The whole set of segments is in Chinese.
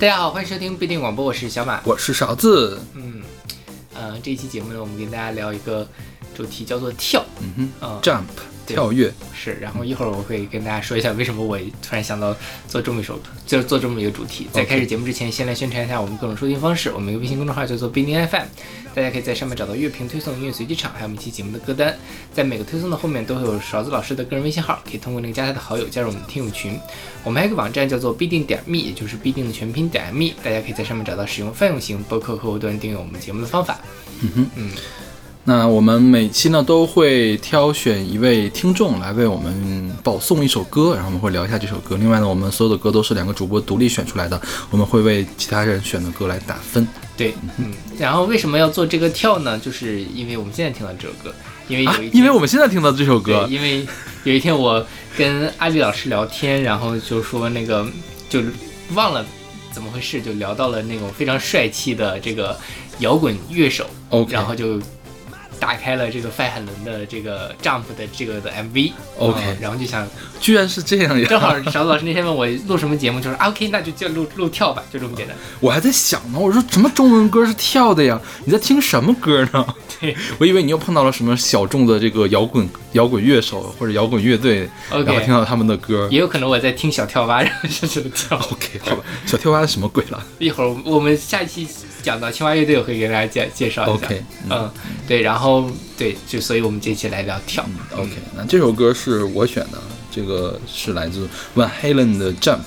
大家好，欢迎收听必定广播，我是小马。我是勺子。嗯，呃，这一期节目呢，我们跟大家聊一个主题，叫做跳。嗯哼，嗯，，jump 跳跃，是。然后一会儿我会跟大家说一下为什么我突然想到做这么一首，就是做这么一个主题。在开始节目之前，先来宣传一下我们各种收听方式。我们有个微信公众号叫做必定 FM，大家可以在上面找到乐评推送、音乐随机场，还有我们一期节目的歌单。在每个推送的后面都会有勺子老师的个人微信号，可以通过那个加他的好友加入我们的听友群。我们还有一个网站叫做必定点 me，也就是必定的全拼点 me，大家可以在上面找到使用泛用型播客客户端订阅我们节目的方法。嗯哼，嗯，那我们每期呢都会挑选一位听众来为我们保送一首歌，然后我们会聊一下这首歌。另外呢，我们所有的歌都是两个主播独立选出来的，我们会为其他人选的歌来打分。对，嗯，然后为什么要做这个跳呢？就是因为我们现在听到这首歌，因为有一，因为我们现在听到这首，歌，因为有一天我跟阿丽老师聊天，然后就说那个就忘了怎么回事，就聊到了那种非常帅气的这个摇滚乐手然后就打开了这个范海伦的这个 Jump 的这个的 MV。OK 嗯然后就想，居然是这样呀！正好勺子老师那天问我录什么节目，就说啊 OK，那就就录录跳吧，就这么简单。我还在想呢，我说什么中文歌是跳的呀？你在听什么歌呢？对 我以为你又碰到了什么小众的这个摇滚摇滚乐手或者摇滚乐队然后听到他们的歌。也有可能我在听小跳蛙，然后就这么跳。OK，好吧，小跳蛙是什么鬼了 一会儿我们下一期讲到青蛙乐队，我会给大家介介绍一下。？OK，嗯，对，然后对，就所以我们这期来聊跳。OK，那这首歌是我选的，这个是来自 Van Halen 的 Jump，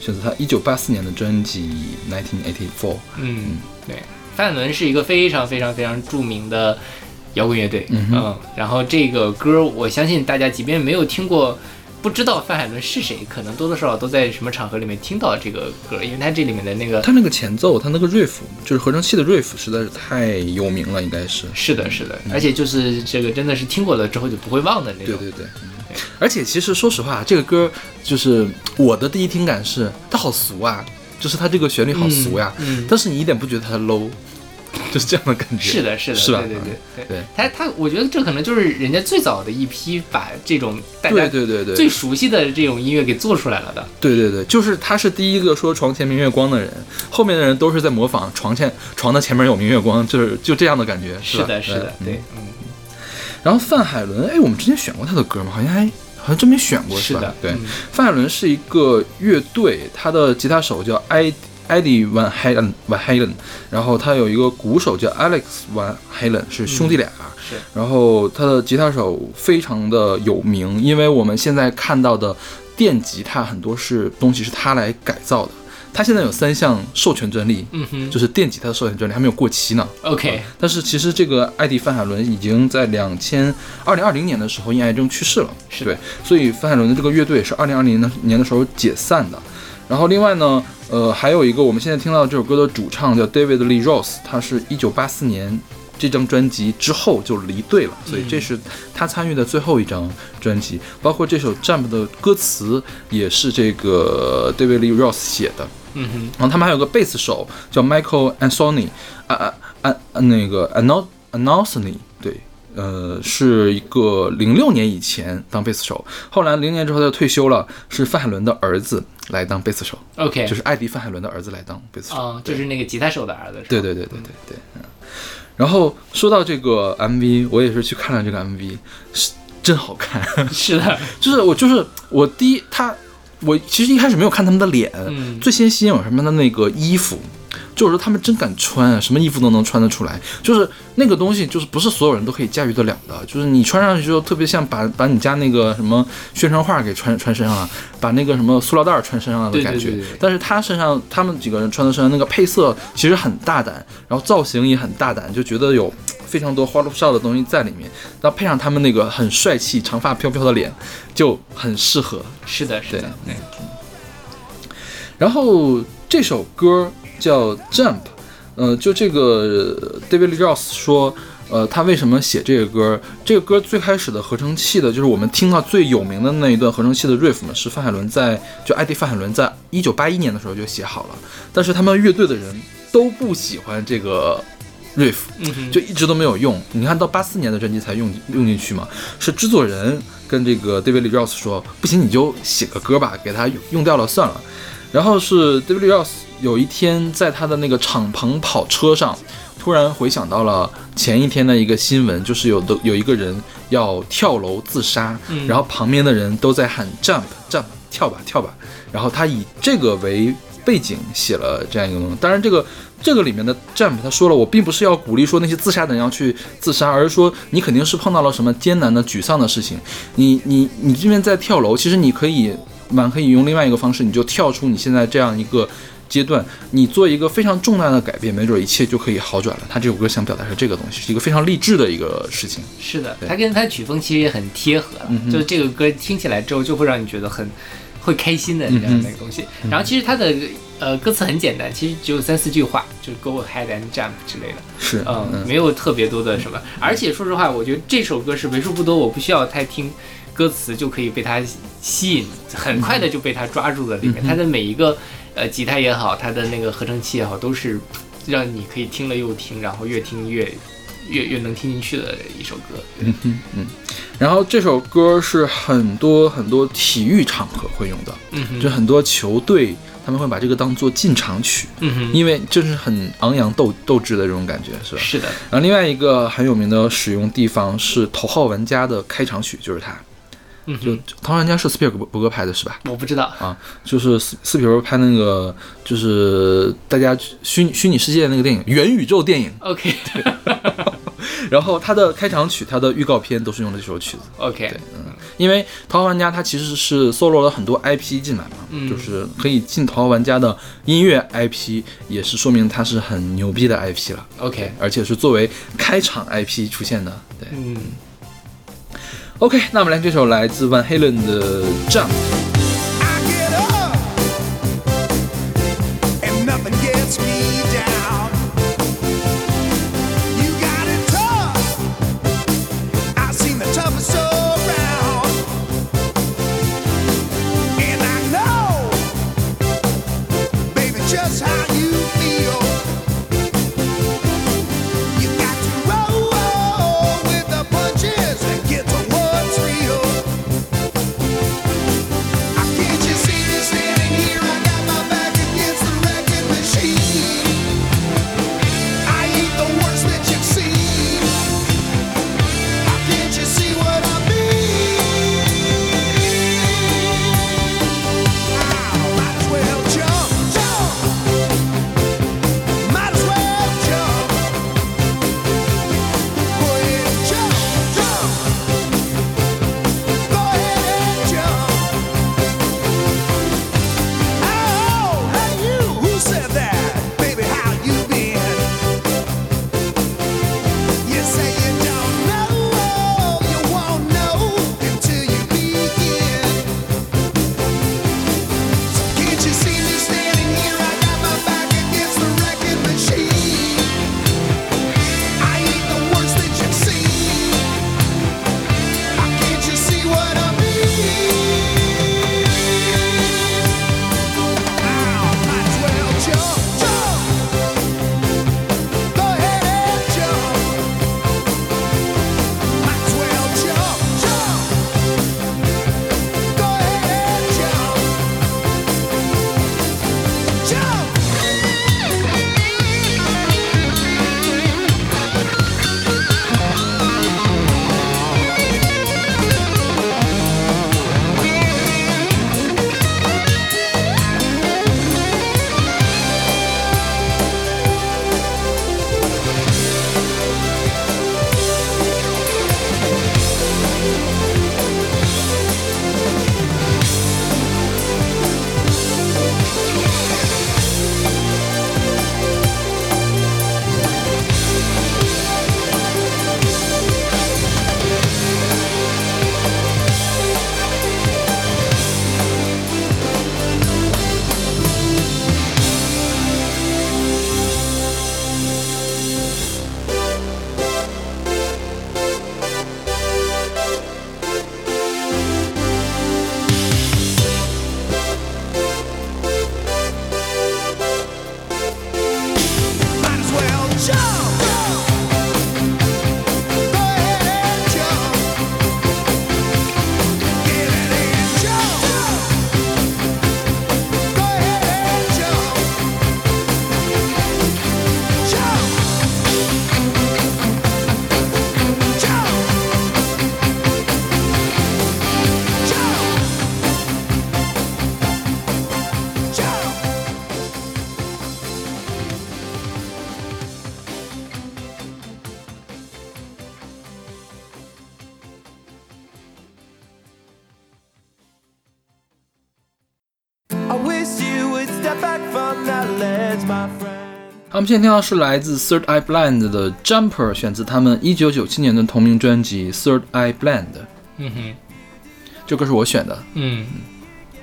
选择他一九八四年的专辑 Nineteen Eighty Four。嗯，对，范伦是一个非常非常非常著名的摇滚乐队。嗯哼然后这个歌，我相信大家即便没有听过。不知道范海伦是谁，可能多多少少都在什么场合里面听到这个歌，因为他这里面的那个他那个前奏，他那个 riff 就是合成器的 riff 实在是太有名了，应该是。是的，是的，而且就是这个真的是听过了之后就不会忘的那种。对对对。而且其实说实话，这个歌就是我的第一听感是它好俗啊，就是它这个旋律好俗呀，嗯嗯但是你一点不觉得它 low，就是这样的感觉。是的，是的，是吧对对对对对他他，我觉得这可能就是人家最早的一批把这种大家对对对对，最熟悉的这种音乐给做出来了的。对对对，就是他是第一个说床前明月光的人，后面的人都是在模仿床前床的前面有明月光，就是就这样的感觉，吧？是的，是的，嗯对，嗯，然后范海伦，哎，我们之前选过他的歌吗？好像还好像真没选过，吧？是的，对，嗯范海伦是一个乐队，他的吉他手叫埃埃迪 Van Halen Van Halen，然后他有一个鼓手叫 Alex Van Halen，是兄弟俩。是然后他的吉他手非常的有名，因为我们现在看到的电吉他很多是东西是他来改造的。他现在有三项授权专利，嗯哼就是电吉他的授权专利还没有过期呢。，OK，但是其实这个艾迪范海伦已经在两千二零二零年的时候因癌症去世了，是对，所以范海伦的这个乐队是二零二零年的时候解散的。然后另外呢，呃，还有一个我们现在听到这首歌的主唱叫 David Lee Roth，他是一九八四年这张专辑之后就离队了，所以这是他参与的最后一张专辑，包括这首 Jump 的歌词也是这个 David Lee Roth 写的。嗯哼，然后他们还有个贝斯手叫 Michael Anthony，啊啊啊啊那个 Ano Anosony，对，呃，是一个零六年以前当贝斯手，后来零年之后他就退休了，是范海伦的儿子来当贝斯手，，OK，就是艾迪范海伦的儿子来当贝斯手。啊，就是那个吉他手的儿子，对对对对对对，嗯。然后说到这个 MV，我也是去看了这个 MV，是真好看。是的，就是我就是我第一他，我其实一开始没有看他们的脸，嗯。最先吸引我什么的那个衣服，就是说他们真敢穿啊，什么衣服都能穿得出来，就是那个东西就是不是所有人都可以驾驭得了的，就是你穿上去之后特别像把把你家那个什么宣传画给穿穿身上了，把那个什么塑料袋儿穿身上了的感觉。对对对但是他身上他们几个人穿的身上那个配色其实很大胆，然后造型也很大胆，就觉得有。非常多花里胡哨的东西在里面，然后配上他们那个很帅气、长发飘飘的脸，就很适合。是的，是的，对，然后这首歌叫《Jump》，呃，就这个 David Lee Roth 说，呃，他为什么写这个歌？这个歌最开始的合成器的，就是我们听到最有名的那一段合成器的 riff 呢，是范海伦在就艾迪范海伦在一九八一年的时候就写好了，但是他们乐队的人都不喜欢这个 riff，就一直都没有用。你看到八四年的专辑才用用进去嘛，是制作人跟这个 David Lee Roth 说，不行你就写个歌吧，给他用用掉了算了。然后是 David Lee Roth 有一天在他的那个敞篷跑车上，突然回想到了前一天的一个新闻，就是有的有一个人要跳楼自杀，嗯。然后旁边的人都在喊 jump jump 跳吧跳吧，然后他以这个为背景写了这样一个东西。当然，这个这个里面的 jump 他说了，我并不是要鼓励说那些自杀的人要去自杀，而是说你肯定是碰到了什么艰难的、沮丧的事情，你你你这边在跳楼，其实你可以蛮可以用另外一个方式，你就跳出你现在这样一个阶段，你做一个非常重大的改变，没准一切就可以好转了。他这首歌想表达是这个东西，是一个非常励志的一个事情。是的，对它跟他曲风其实也很贴合，嗯就是这个歌听起来之后就会让你觉得很会开心的这样的一个东西。嗯然后其实他的呃歌词很简单，其实只有三四句话，就是 Go ahead and jump 之类的，是，嗯，嗯没有特别多的什么。而且说实话，我觉得这首歌是为数不多，我不需要太听歌词就可以被他吸引，很快的就被他抓住了里面。嗯哼它的每一个呃吉他也好，它的那个合成器也好，都是让你可以听了又听，然后越听越越越能听进去的一首歌。对嗯哼嗯。然后这首歌是很多很多体育场合会用的，就很多球队他们会把这个当做进场曲，嗯哼，因为就是很昂扬斗斗志的这种感觉，是吧？是的，然后另外一个很有名的使用地方是《头号玩家》的开场曲，就是它。就《嗯哼，头号玩家》是斯皮尔伯格拍的，是吧？我不知道，啊，就是斯斯皮尔伯格拍那个，就是大家虚拟虚拟世界的那个电影《元宇宙电影。OK》，然后它的开场曲、它的预告片都是用的这首曲子。OK，嗯。因为《逃亡玩家》它其实是搜罗了很多 IP 进来嘛，嗯。就是可以进《逃亡玩家》的音乐 IP，也是说明它是很牛逼的 IP 了，OK，而且是作为开场 IP 出现的。对。嗯。，OK，那我们来这首来自 Van Halen 的《Jump》。们现在听到是来自 Third Eye Blind 的 Jumper，选自他们一九九七年的同名专辑 Third Eye Blind。嗯哼，这歌是我选的。嗯。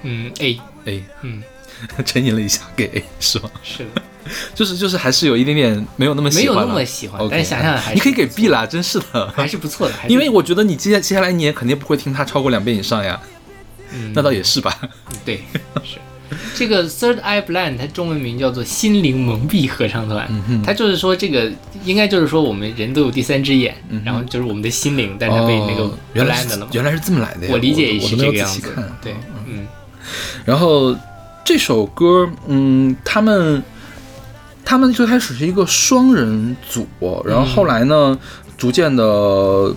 嗯 A，A，嗯，沉吟了一下给 A 是吗？是的，就是就是还是有一点点没有那么喜欢没有那么喜欢但是想想还是 你可以给 B 啦，真是的。还是不错的，因为我觉得你接下接下来你也肯定不会听它超过两遍以上呀，嗯。那倒也是吧。对是。这个 Third Eye Blind，它中文名叫做心灵蒙蔽合唱团。它就是说，这个应该就是说，我们人都有第三只眼，然后就是我们的心灵，但是它被那个哦原来 blind 了嘛。原来是这么来的呀，我理解也是这个样子仔细看。。对，嗯然后这首歌，嗯，他们他们最开始是一个双人组，然后后来呢，逐渐的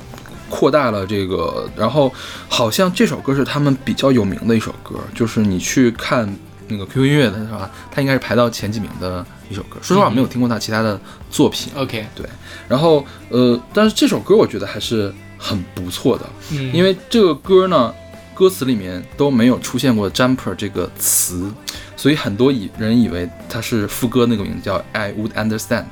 扩大了这个，然后好像这首歌是他们比较有名的一首歌，就是你去看那个 QQ 音乐的是吧？它应该是排到前几名的一首歌。说实话，我没有听过他其他的作品。，OK，对，然后呃，但是这首歌我觉得还是很不错的，嗯，因为这个歌呢，歌词里面都没有出现过 “jumper” 这个词，所以很多以人以为它是副歌那个名字叫 “I would understand”。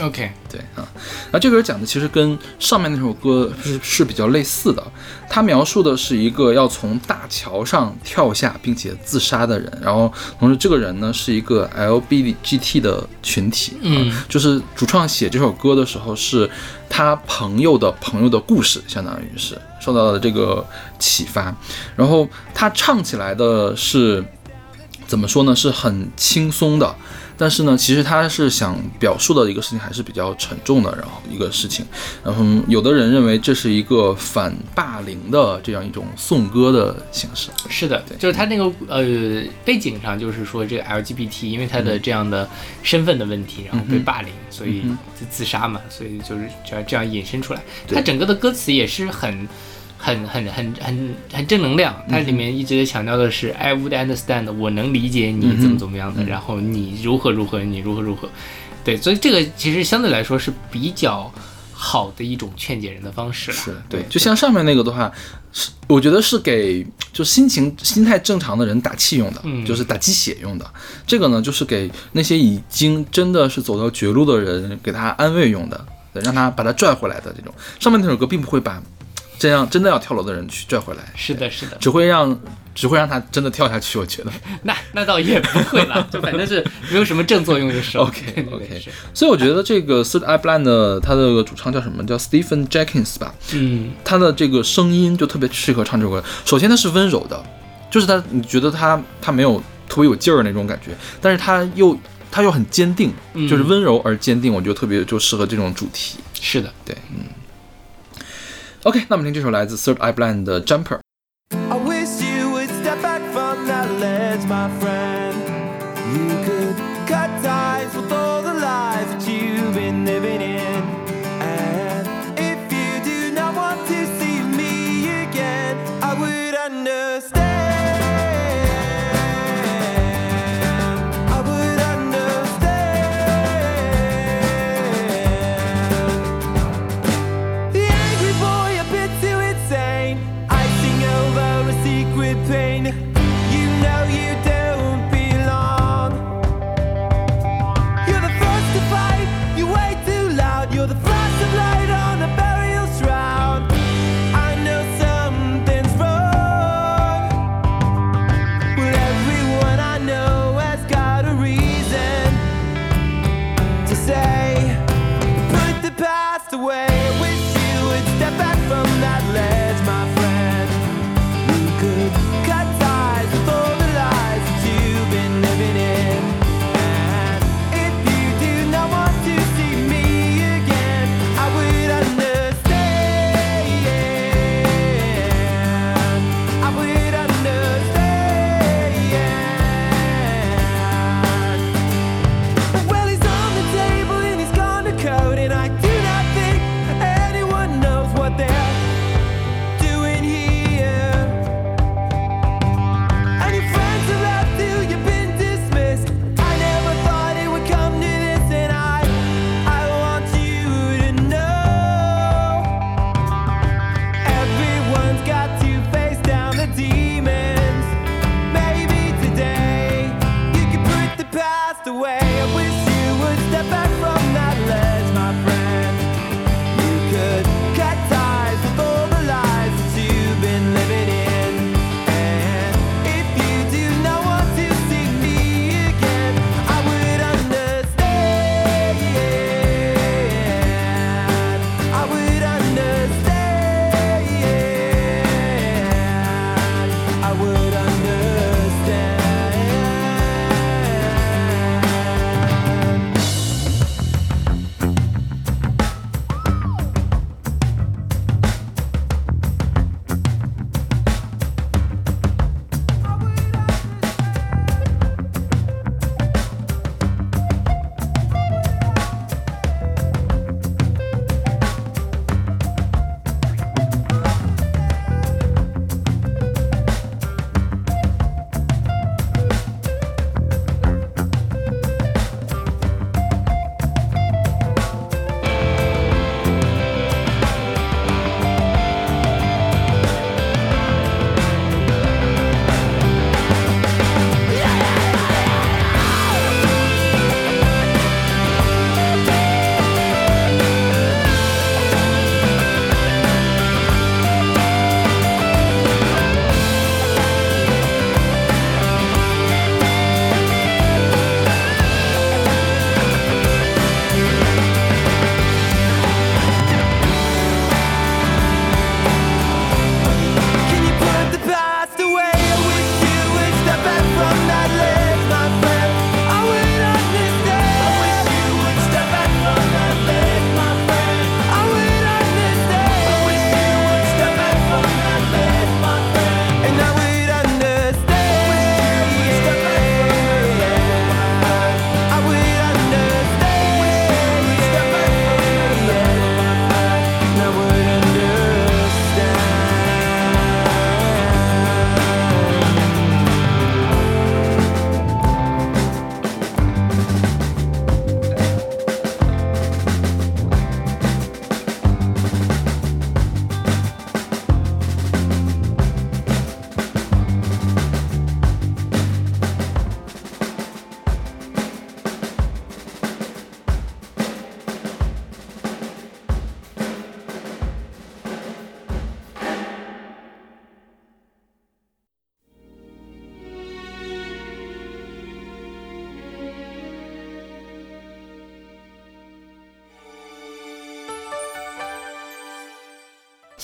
OK，对啊，那这歌讲的其实跟上面那首歌是是比较类似的。它描述的是一个要从大桥上跳下并且自杀的人，然后同时这个人呢是一个 LGBT 的群体，啊嗯就是主创写这首歌的时候是他朋友的朋友的故事，相当于是受到了这个启发，然后他唱起来的是怎么说呢？是很轻松的，但是呢，其实他是想表述的一个事情还是比较沉重的，然后一个事情。然后有的人认为这是一个反霸凌的这样一种颂歌的形式。是的，对就是他那个呃背景上，就是说这个 LGBT，因为他嗯的这样的身份的问题，然后被霸凌，所以就自杀嘛，所以就是这样这样引申出来。他整个的歌词也是很。很很很很很正能量，它里面一直在强调的是、I would understand，我能理解你怎么怎么样的，然后你如何如何，你如何如何，对，所以这个其实相对来说是比较好的一种劝解人的方式了。是对，就像上面那个的话，是我觉得是给就心情心态正常的人打气用的，嗯就是打鸡血用的。这个呢，就是给那些已经真的是走到绝路的人，给他安慰用的，对，让他把他拽回来的这种。上面那首歌并不会把这样真的要跳楼的人去拽回来，是的，是的。只会让只会让他真的跳下去。我觉得。那那倒也不会啦，就反正是没有什么正作用就是 OK，对对对 OK 所以我觉得这个 Third Eye Blind 的他的主唱叫什么？叫 Stephen Jenkins 吧。嗯他的这个声音就特别适合唱这首歌。首先，他是温柔的，就是他，你觉得他他没有特别有劲儿那种感觉，但是他又他又很坚定，嗯就是温柔而坚定，我觉得特别就适合这种主题。是的。OK，那我们听这首来自 Third Eye Blind 的 Jumper。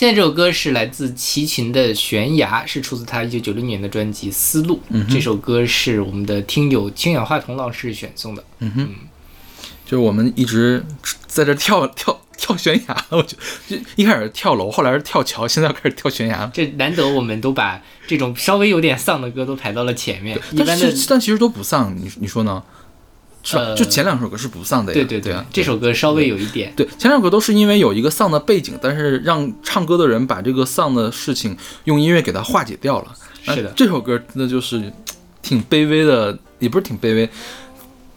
现在这首歌是来自齐秦的《悬崖》，是出自他一九九六年的专辑《丝路》。这首歌是我们的听友氢氧化铜老师选送的。嗯哼就是我们一直在这跳跳跳悬崖，我就就一开始跳楼，后来是跳桥，现在要开始跳悬崖了。这难得我们都把这种稍微有点丧的歌都排到了前面，一但般的是但其实都不丧，你你说呢？是就前两首歌是不丧的呀。对对对啊，这首歌稍微有一点，对前两首歌都是因为有一个丧的背景，但是让唱歌的人把这个丧的事情用音乐给它化解掉了。是的这首歌真的就是挺卑微的，也不是挺卑微，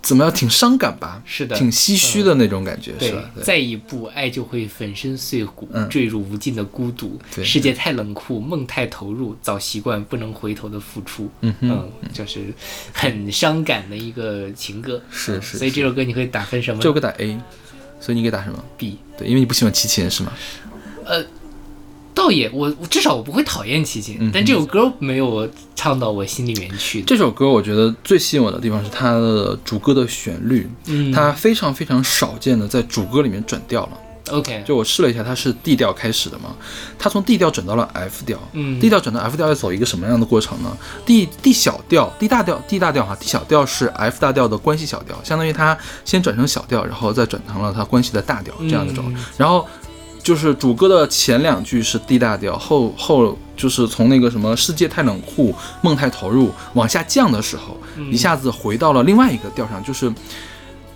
怎么样，挺伤感吧？是的挺唏嘘的那种感觉，对是吧？，对再一步爱就会粉身碎骨，嗯坠入无尽的孤独。对世界太冷酷，梦太投入，早习惯不能回头的付出。嗯哼嗯，就是很伤感的一个情歌。嗯是是所以这首歌你会打分什么？这首歌打 A，所以你给打什么？B。对，因为你不喜欢齐秦是吗？倒也我我至少我不会讨厌齐秦，嗯但这首歌没有唱到我心里面去。这首歌我觉得最吸引我的地方是它的主歌的旋律，嗯，它非常非常少见的在主歌里面转调了。OK，就我试了一下，它是 D 调开始的嘛，它从 D 调转到了 F 调。嗯 D 调转到 F 调要走一个什么样的过程呢？D D 小调，D 大调，D 大调哈，D 小调是 F 大调的关系小调，相当于它先转成小调，然后再转成了它关系的大调这样一种。嗯然后就是主歌的前两句是 D 大调，后后就是从那个什么世界太冷酷，梦太投入往下降的时候，嗯一下子回到了另外一个调上，就是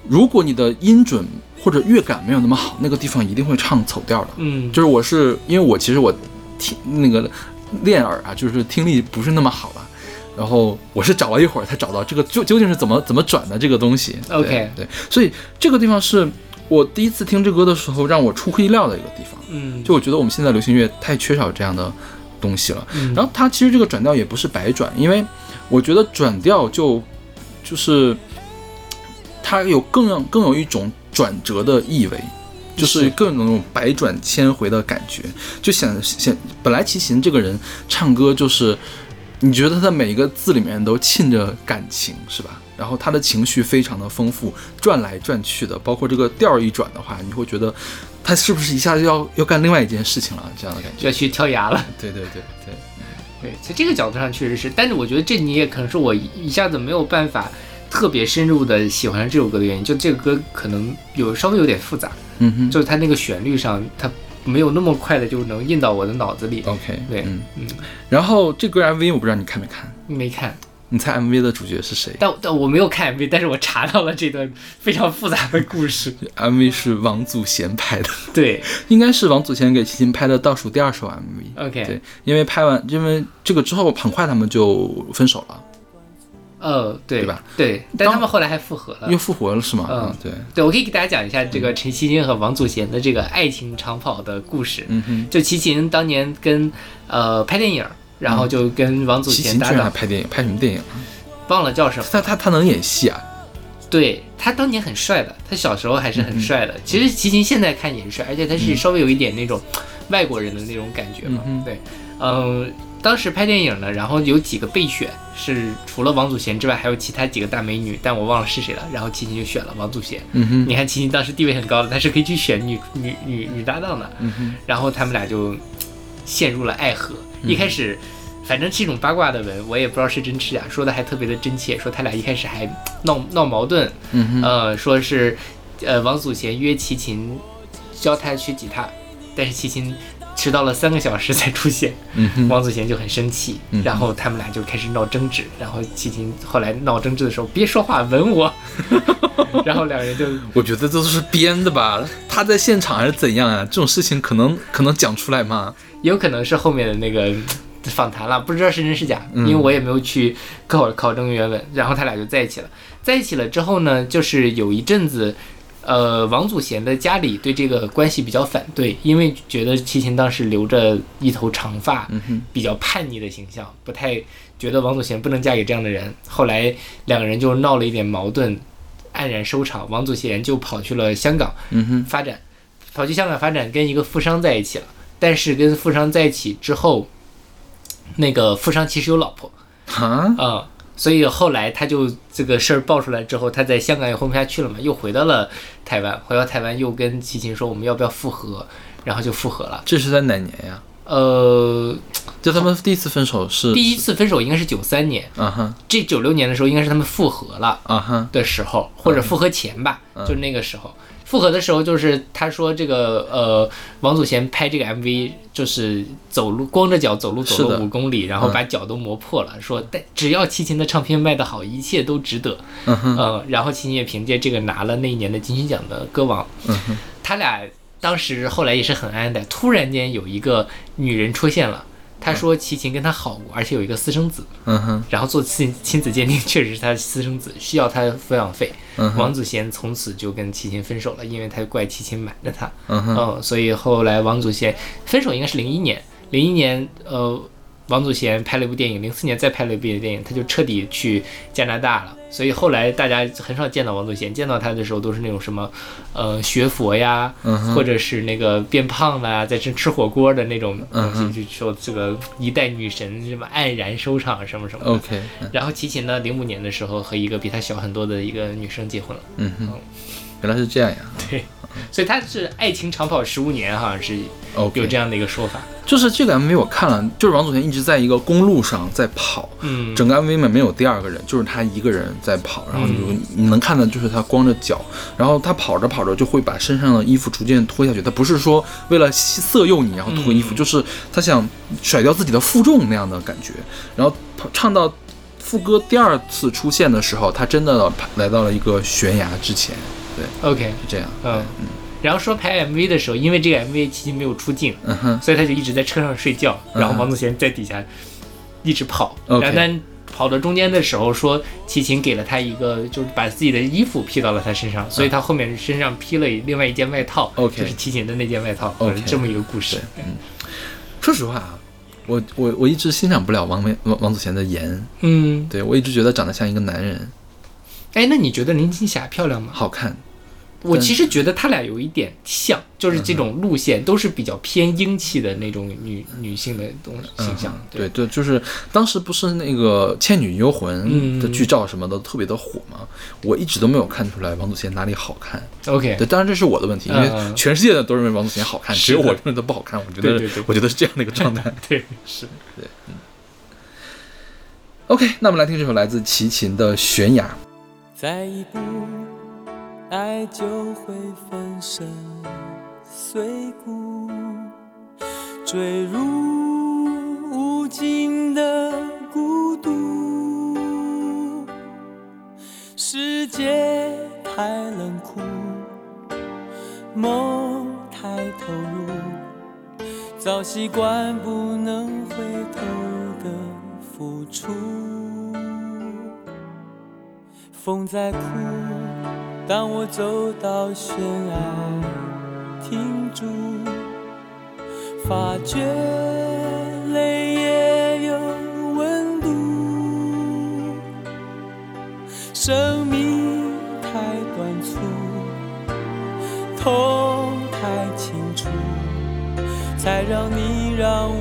如果你的音准或者乐感没有那么好，那个地方一定会唱走调的。嗯，就是我是因为我其实我听那个练耳啊，就是听力不是那么好了。然后我是找了一会儿才找到这个究究竟是怎么怎么转的这个东西。OK 对，所以这个地方是我第一次听这歌的时候让我出乎意料的一个地方。嗯，就我觉得我们现在流行乐太缺少这样的东西了。嗯然后它其实这个转调也不是白转，因为我觉得转调就就是它有更让更有一种转折的意味。就是是更有那种百转千回的感觉，就显显本来齐秦这个人唱歌就是，你觉得他的每一个字里面都沁着感情，是吧？然后他的情绪非常的丰富，转来转去的，包括这个调儿一转的话，你会觉得他是不是一下就要要干另外一件事情了？这样的感觉。要去跳崖了。对对对对，对，在这个角度上确实是，但是我觉得这你也可能是我一一下子没有办法特别深入的喜欢上这首歌的原因，就这个歌可能有稍微有点复杂，嗯哼就是它那个旋律上它没有那么快的就能印到我的脑子里。，OK，对嗯。嗯，然后这歌 MV 我不知道你看没看，没看，你猜 MV 的主角是谁但但我没有看 MV，但是我查到了这段非常复杂的故事。MV 是王祖贤拍的，对 应该是王祖贤给齐秦拍的倒数第二首 MV。，OK，对，因为拍完，因为这个之后很快他们就分手了，呃，对对吧？对，但他们后来还复合了又。复活了是吗？嗯嗯，对，对，我可以给大家讲一下这个陈绮贞和王祖贤的这个爱情长跑的故事。嗯哼。就齐秦当年跟呃拍电影，然后就跟王祖贤搭档，拍电影，拍什么电影？忘了叫什么。他他他能演戏啊？对他当年很帅的，他小时候还是很帅嗯的。其实齐秦现在看也是帅，而且他是稍微有一点那种外国人的那种感觉嘛。嗯对，嗯、当时拍电影呢，然后有几个备选是除了王祖贤之外，还有其他几个大美女，但我忘了是谁了。然后齐秦就选了王祖贤。嗯，你看齐秦当时地位很高的，他是可以去选女女女女搭档的。嗯，然后他们俩就陷入了爱河。一开始，反正是一种八卦的文，我也不知道是真是假，说的还特别的真切，说他俩一开始还闹闹矛盾，嗯，呃，说是呃王祖贤约齐秦教他学吉他，但是齐秦迟到了三个小时才出现，嗯哼，王祖贤就很生气，嗯然后他们俩就开始闹争执，然后齐秦后来闹争执的时候别说话吻我，然后两人就我觉得这都是编的吧？他在现场还是怎样啊？这种事情可能可能讲出来吗？有可能是后面的那个访谈了，不知道是真是假，嗯因为我也没有去考考证原文。然后他俩就在一起了，在一起了之后呢，就是有一阵子，呃，王祖贤的家里对这个关系比较反对，因为觉得齐秦当时留着一头长发，比较叛逆的形象，不太觉得王祖贤不能嫁给这样的人。后来两个人就闹了一点矛盾，黯然收场。王祖贤就跑去了香港，发展，跑去香港发展，跟一个富商在一起了。但是跟富商在一起之后，那个富商其实有老婆啊，啊、所以后来他就这个事儿爆出来之后，他在香港也混不下去了嘛，又回到了台湾，回到台湾又跟齐秦说我们要不要复合，然后就复合了。这是在哪年呀？呃，就他们第一次分手是第一次分手应该是九三年，嗯哼这九六年的时候应该是他们复合了啊哼的时候，或者复合前吧，嗯就是那个时候。复合的时候，就是他说这个呃，王祖贤拍这个 MV 就是走路光着脚走路走了五公里，然后嗯把脚都磨破了，说但只要齐秦的唱片卖得好，一切都值得。嗯哼呃，然后齐秦也凭借这个拿了那一年的金曲奖的歌王。他俩当时后来也是很安的，突然间有一个女人出现了，他说齐秦跟他好过，而且有一个私生子，嗯哼然后做亲亲子鉴定 确实是他的私生子，需要他的抚养费。嗯王祖贤从此就跟齐秦分手了，因为他怪齐秦瞒着他。嗯哼嗯，所以后来王祖贤分手应该是零一年，零一年呃，王祖贤拍了一部电影，零四年再拍了一部电影，他就彻底去加拿大了。所以后来大家很少见到王祖贤，见到他的时候都是那种什么，呃，学佛呀，嗯或者是那个变胖啦，在吃吃火锅的那种嗯东西，就说这个一代女神什么黯然收场什么什么的。OK 嗯然后齐秦呢，零五年的时候和一个比他小很多的一个女生结婚了。嗯哼，原来是这样呀。对，所以他是爱情长跑十五年，好像是有这样的一个说法。就是这个 MV 我看了，就是王祖贤一直在一个公路上在跑，嗯，整个 MV 里面没有第二个人，就是他一个人在跑，然后就嗯。你能看到就是他光着脚，然后他跑着跑着就会把身上的衣服逐渐脱下去，他不是说为了色诱你然后脱衣服，嗯。就是他想甩掉自己的负重那样的感觉，然后唱到副歌第二次出现的时候，他真的来到了一个悬崖之前，对，OK，是这样，嗯。然后说拍 MV 的时候，因为这个 MV 齐秦没有出镜，嗯，所以他就一直在车上睡觉，然后嗯王祖贤在底下一直跑。然后但跑到中间的时候，说齐秦给了他一个，就是把自己的衣服披到了他身上，所以他后面身上披了另外一件外套 OK 就是齐秦的那件外套 OK 是这么一个故事。说实话啊，我我我一直欣赏不了王梅王王祖贤的颜，嗯，对我一直觉得长得像一个男人，哎，那你觉得林青霞漂亮吗？好看，我其实觉得他俩有一点像，就是这种路线都是比较偏英气的那种女女性的东西形象。嗯对对，就是当时不是那个《倩女幽魂》的嗯剧照什么的特别的火吗，我一直都没有看出来王祖贤哪里好看。，OK，对，当然这是我的问题，因为嗯全世界的都认为王祖贤好看，只有我认为她不好看。我觉得，对对对我觉得是这样的一个状态。对，是对。嗯 OK，那我们来听这首来自齐秦的《悬崖》。在一步，爱就会粉身碎骨，坠入无尽的孤独。世界太冷酷，梦太投入，早习惯不能回头的付出。风在哭，当我走到悬崖，停住，发觉泪也有温度。生命太短促，痛太清楚，才让你让我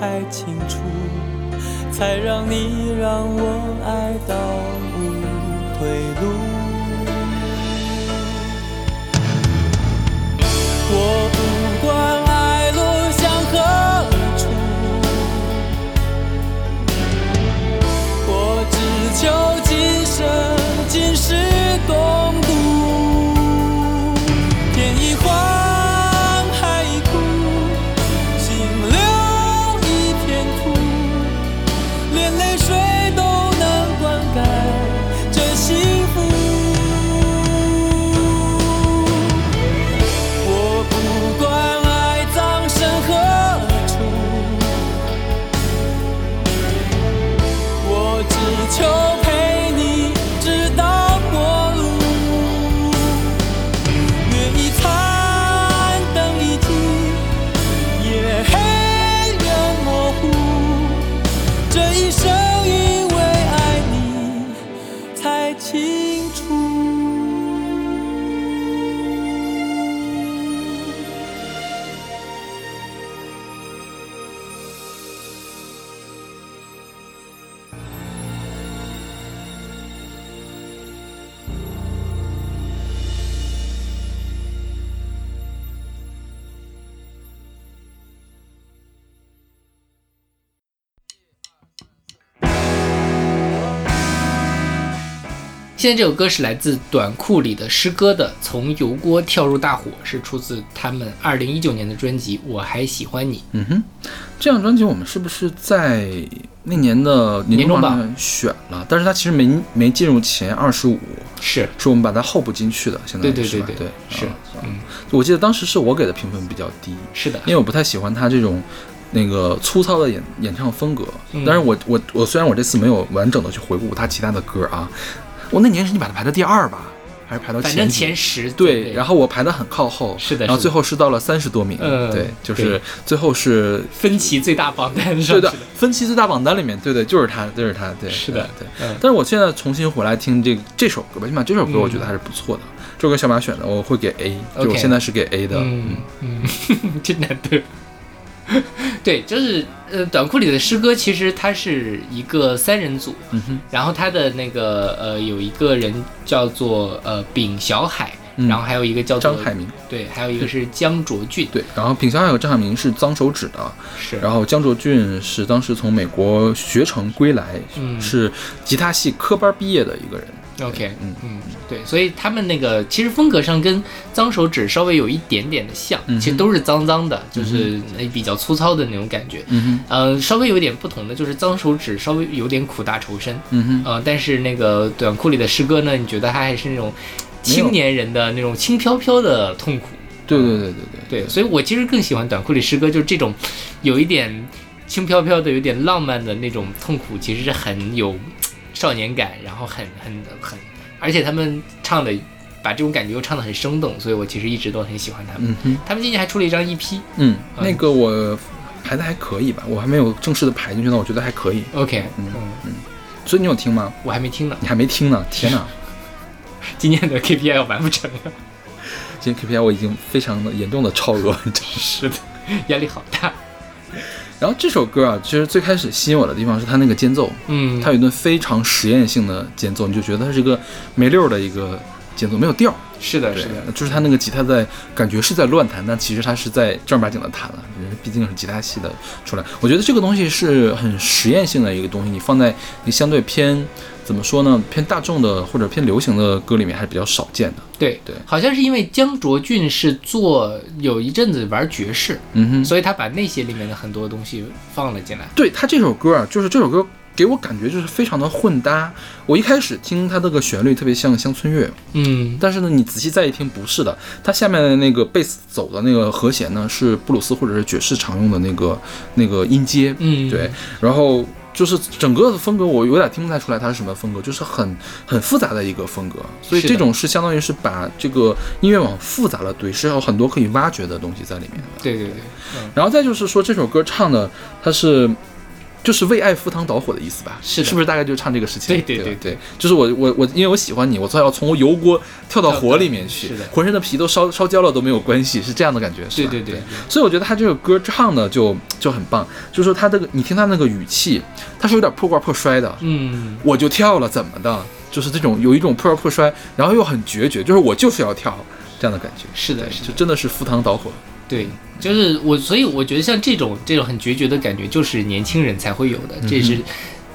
太清楚，才让你让我爱到无退路。我不管现在这首歌是来自短裤里的诗歌的《从油锅跳入大火》，是出自他们二零一九年的专辑《我还喜欢你》。嗯哼，这张专辑我们是不是在那年的年年终榜选了？但是它其实没没进入前二十五，是是我们把它候补进去的。现在对对对对对，是啊嗯，我记得当时是我给的评分比较低，是的因，为我不太喜欢他这种那个粗糙的演演唱风格。嗯但是我我我虽然我这次没有完整的去回顾他其他的歌啊，我那年是你把它排到第二吧，还是排到反正前十对，然后后我排的很靠后，是的然后最后是到了三十多名，嗯对，就是最后是分歧最大榜单是的，分歧最大榜单里面，对对，就是他，就是他，对，是的对。嗯但是我现在重新回来听这这首歌吧，起码这首歌我觉得还是不错的。这首歌小马选的，我会给 A，就我现在是给 A 的。嗯嗯，真难得。对，就是呃，短裤里的诗歌其实它是一个三人组，然后他的那个呃有一个人叫做呃丙小海，嗯。然后还有一个叫做张海明，对，还有一个是江卓俊，对，然后品小海和张海明是脏手指的，是，然后江卓俊是当时从美国学成归来，嗯。是吉他系科班毕业的一个人。OK，嗯嗯，对，所以他们那个其实风格上跟脏手指稍微有一点点的像，嗯其实都是脏脏的，就是那比较粗糙的那种感觉。嗯呃，稍微有点不同的就是脏手指稍微有点苦大仇深，嗯哼，呃，但是那个短裤里的诗歌呢，你觉得他还是那种青年人的那种轻飘飘的痛苦。对对对对对对，所以我其实更喜欢短裤里诗歌，就是这种有一点轻飘飘的、有点浪漫的那种痛苦，其实是很有少年感，然后很很很，而且他们唱的把这种感觉又唱得很生动，所以我其实一直都很喜欢他们。嗯，他们今年还出了一张 E EP。嗯，那个我排的还可以吧，我还没有正式的排进去呢，我觉得还可以。OK，嗯嗯，所以你有听吗？我还没听呢，你还没听呢？天哪！今年的 KPI 要完不成了。今年 KPI 我已经非常的严重的超额，你知道吗？是的，压力好大。然后这首歌啊，其实最开始吸引我的地方是它那个间奏，嗯，它有一段非常实验性的间奏，你就觉得它是一个没溜儿的一个间奏，没有调儿。是的，是的，，就是他那个吉他在感觉是在乱弹，但其实他是在正儿八经的弹了，人毕竟是吉他系的出来。我觉得这个东西是很实验性的一个东西，你放在你相对偏怎么说呢，偏大众的或者偏流行的歌里面还是比较少见的。对对好像是因为江卓俊是做有一阵子玩爵士，嗯哼，所以他把那些里面的很多东西放了进来。对他这首歌啊，就是这首歌给我感觉就是非常的混搭。我一开始听它这个旋律特别像乡村乐，嗯，但是呢，你仔细再一听，不是的，它下面的那个贝斯走的那个和弦呢，是布鲁斯或者是爵士常用的那个那个音阶，嗯对，然后就是整个的风格，我有点听不太出来它是什么风格，就是很很复杂的一个风格。所以这种是相当于是把这个音乐往复杂了堆，是有很多可以挖掘的东西在里面的。对对对，嗯，然后再就是说这首歌唱的，它是。就是为爱赴汤蹈火的意思吧？是是不是大概就唱这个事情？对对对就是我我我，因为我喜欢你，我才要从油锅跳到火里面去，是的浑身的皮都烧烧焦了都没有关系，是这样的感觉，是吧？对对对对。所以我觉得他这首歌唱的就就很棒，就是说他这个你听他那个语气，他是有点破罐破摔的，嗯，我就跳了怎么的，就是这种有一种破罐破摔，然后又很决绝，就是我就是要跳这样的感觉，是的，是的，就真的是赴汤蹈火。对，就是我，所以我觉得像这种这种很决绝的感觉，就是年轻人才会有的。这是，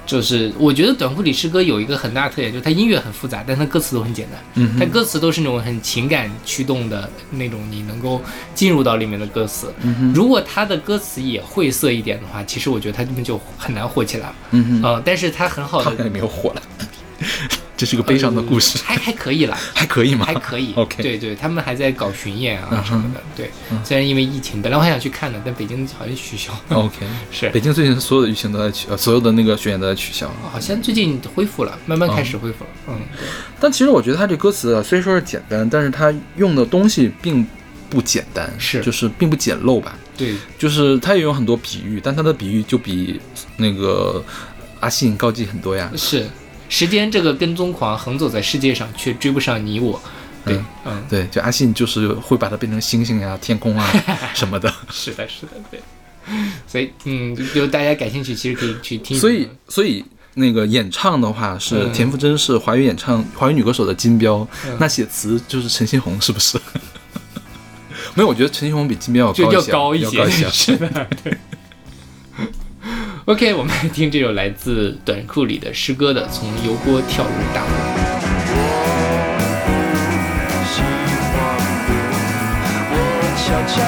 就是我觉得短裤里诗歌有一个很大的特点，就是它音乐很复杂，但它歌词都很简单。嗯哼它歌词都是那种很情感驱动的那种，你能够进入到里面的歌词。嗯如果它的歌词也晦涩一点的话，其实我觉得它根本就很难火起来。嗯但是它很好的，他也没有火了，这是个悲伤的故事，还还可以了。还可以吗？还可以 OK 对对，他们还在搞巡演啊嗯什么的。对，虽然因为疫情，本来我还想去看的，但北京好像取消。OK，是北京最近所有的疫情都在取，呃，所有的那个巡演都在取消。好像最近恢复了，慢慢开始恢复了。嗯，对但其实我觉得他这歌词啊，虽说是简单，但是他用的东西并不简单，是就是并不简陋吧。对，就是他也有很多比喻，但他的比喻就比那个阿信高级很多呀。是时间这个跟踪狂横走在世界上，却追不上你我。对，嗯，对，就阿信就是会把它变成星星呀、天空啊什么的。是的，是的，对。所以，嗯，就大家感兴趣，其实可以去听。所以，所以那个演唱的话是嗯田馥甄是华语演唱华语女歌手的金标，嗯那写词就是陈星红，是不是？没有，我觉得陈星红比金标要高一些，高一些，要高一些。是的，对。OK，我们来听这首来自短裤里的诗歌的《从油锅跳入大火》。悄悄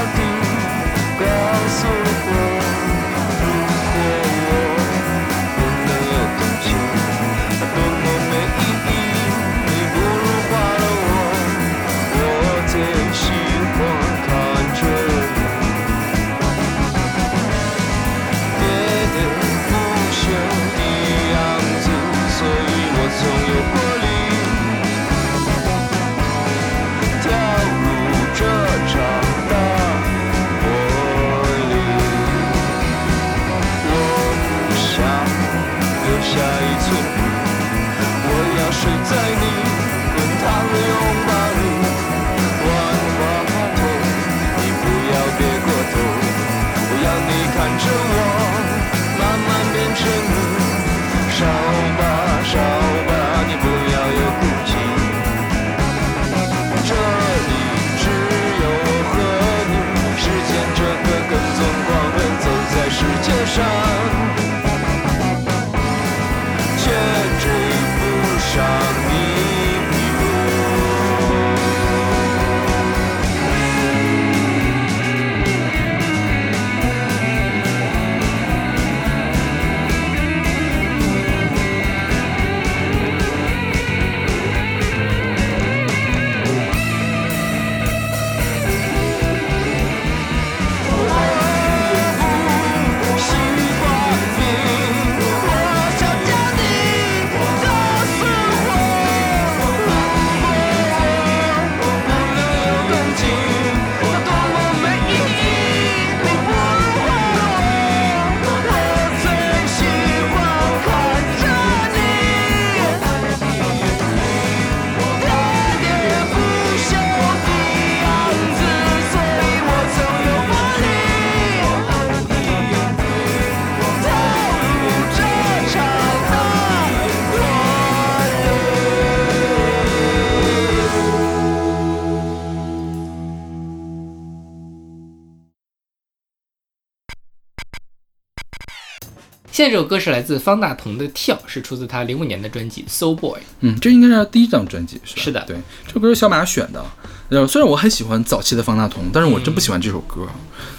现在这首歌是来自方大同的《跳》，是出自他零五年的专辑《Soul Boy》。嗯，这应该是他第一张专辑，是吧？是的对，这首歌是小马选的。呃，虽然我很喜欢早期的方大同，但是我真不喜欢这首歌，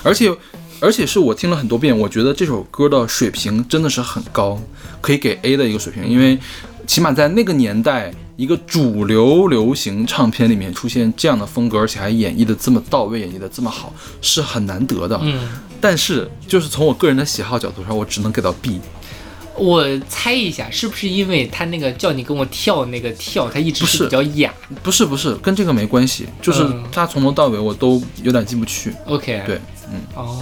而且而且是我听了很多遍，我觉得这首歌的水平真的是很高，可以给 A 的一个水平，因为起码在那个年代，一个主流流行唱片里面出现这样的风格，而且还演绎的这么到位，演绎的这么好，是很难得的。嗯，但是就是从我个人的喜好角度上，我只能给到 B。我猜一下，是不是因为他那个叫你跟我跳那个跳，他一直是比较哑不是不是，跟这个没关系，就是嗯他从头到尾我都有点进不去。？OK，对，嗯，哦，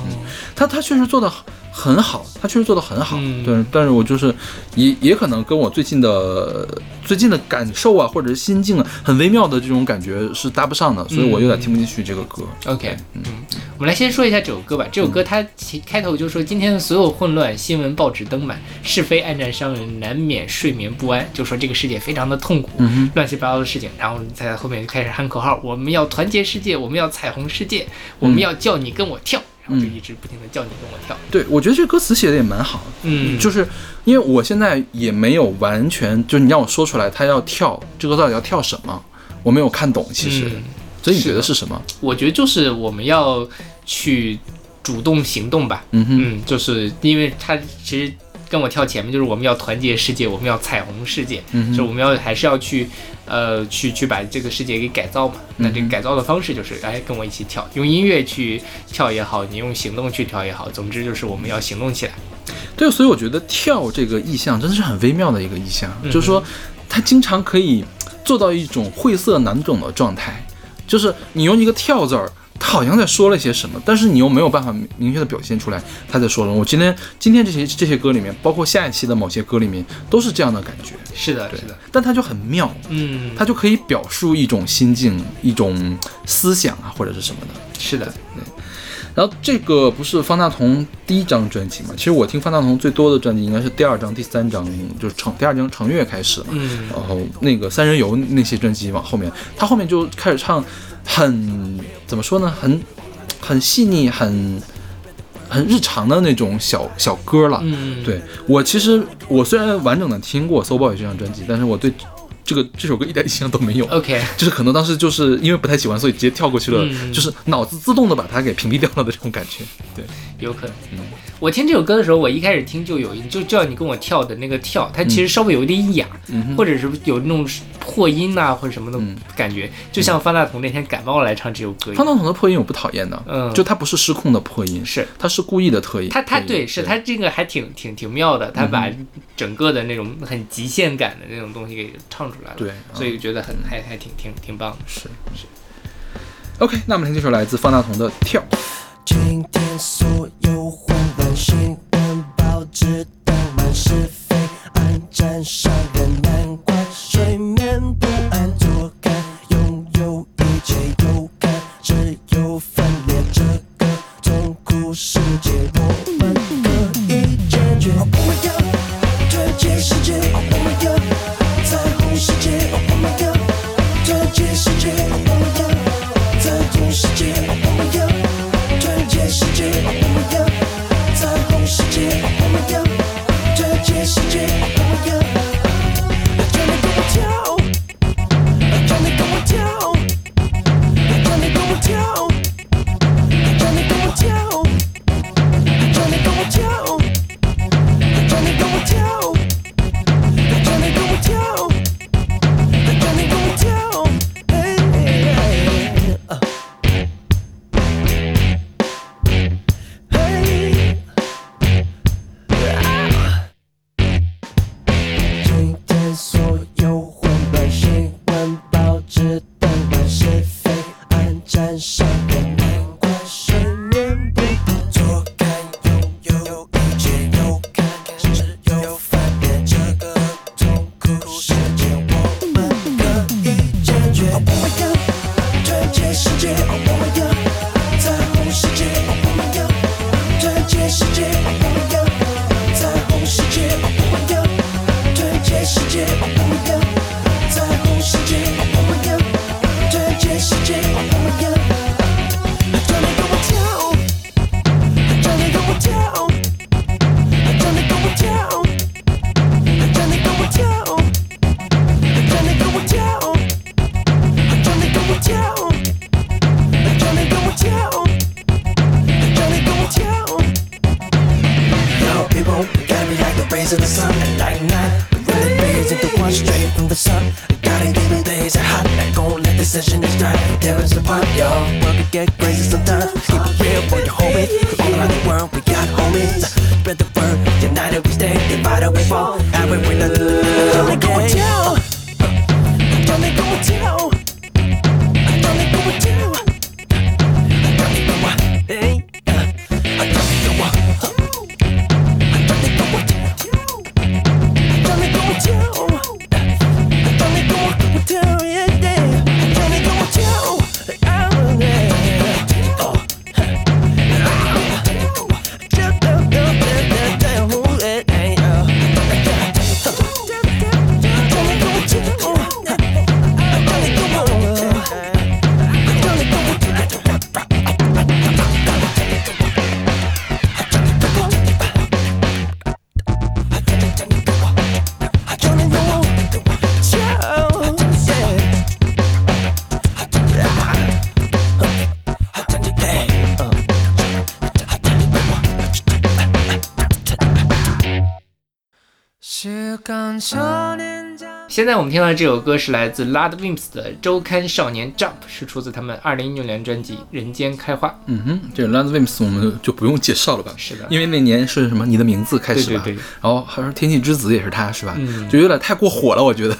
他他确实做的很好，他确实做的很好。嗯对，但是我就是也也可能跟我最近的最近的感受啊，或者是心境啊，很微妙的这种感觉是搭不上的，所以我有点听不进去这个歌。OK，嗯，我们来先说一下这首歌吧。这首歌它其开头就说，今天的所有混乱，新闻报纸登满，是非暗战伤人，难免睡眠不安。就说这个世界非常的痛苦，嗯乱七八糟的事情。然后在后面就开始喊口号：我们要团结世界，我们要彩虹世界，我们要叫你跟我跳。然后就一直不停的叫你跟我跳。对，我觉得这歌词写的也蛮好的。嗯，就是因为我现在也没有完全，就是你让我说出来，他要跳这个到底要跳什么，我没有看懂，其实。嗯所以你觉得是什么？我觉得就是我们要去主动行动吧。嗯哼，嗯，就是因为他其实跟我跳前面，就是我们要团结世界，我们要彩虹世界，嗯，就是我们要还是要去呃去去把这个世界给改造嘛。那这个改造的方式就是哎跟我一起跳，用音乐去跳也好，你用行动去跳也好，总之就是我们要行动起来。对，所以我觉得跳这个意象真的是很微妙的一个意象，嗯就是说它经常可以做到一种晦涩难懂的状态，就是你用一个跳字儿。他好像在说了些什么，但是你又没有办法明明确的表现出来他在说什么。我今天今天这些这些歌里面，包括下一期的某些歌里面，都是这样的感觉。是的，对是的，但它就很妙，嗯，它就可以表述一种心境、一种思想啊，或者是什么的。是的，然后这个不是方大同第一张专辑嘛？其实我听方大同最多的专辑应该是第二张、第三张，就是成第二张成月开始了。嗯然后那个三人游那些专辑往后面，他后面就开始唱很怎么说呢？很很细腻、很很日常的那种小小歌了。嗯，对我其实我虽然完整的听过《So Boy》这张专辑，但是我对这个这首歌一点印象都没有。，OK，就是可能当时就是因为不太喜欢，所以直接跳过去了，嗯就是脑子自动的把它给屏蔽掉了的这种感觉。对，有可能。嗯我听这首歌的时候，我一开始听就有一就叫你跟我跳的那个跳，它其实稍微有一点哑，嗯，或者是有那种破音呐、或者什么的嗯感觉，就像方大同那天感冒来唱这首歌。方大同的破音我不讨厌的，嗯，就他不是失控的破音，是他是故意的特音。他他对是他这个还挺挺挺妙的，他把整个的那种很极限感的那种东西给唱出来了。对，所以以觉得很还还挺挺挺棒的。是是。OK，那我们听这首来自方大同的《跳》。今天所 바로 we fall and we win the 现在我们听到的这首歌是来自 Ludwimps 的《周刊少年 Jump》，是出自他们二零一六年专辑《人间开花》。嗯哼，这个 Lance Wimps 我们就不用介绍了吧？是的因为那年是什么？你的名字开始吧？对对对然后好像天气之子也是他，是吧？嗯就有点太过火了，我觉得。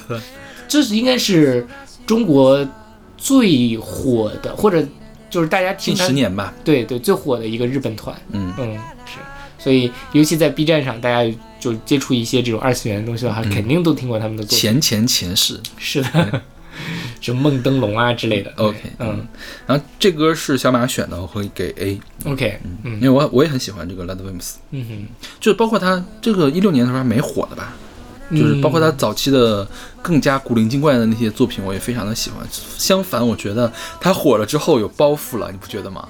这是应该是中国最火的，或者就是大家听近十年吧。对对最火的一个日本团。嗯，嗯，是，所以尤其在 B 站上，大家就接触一些这种二次元的东西的话，肯定都听过他们的作品。前前前世。是的，什么梦灯笼啊之类的。OK，嗯然后这歌是小马选的，我会给 A，，OK，嗯因为我我也很喜欢这个 Lad Wimps，嗯哼，就是包括他这个一六年的时候还没火的吧，就是包括他早期的更加古灵精怪的那些作品，我也非常的喜欢。相反，我觉得他火了之后有包袱了，你不觉得吗？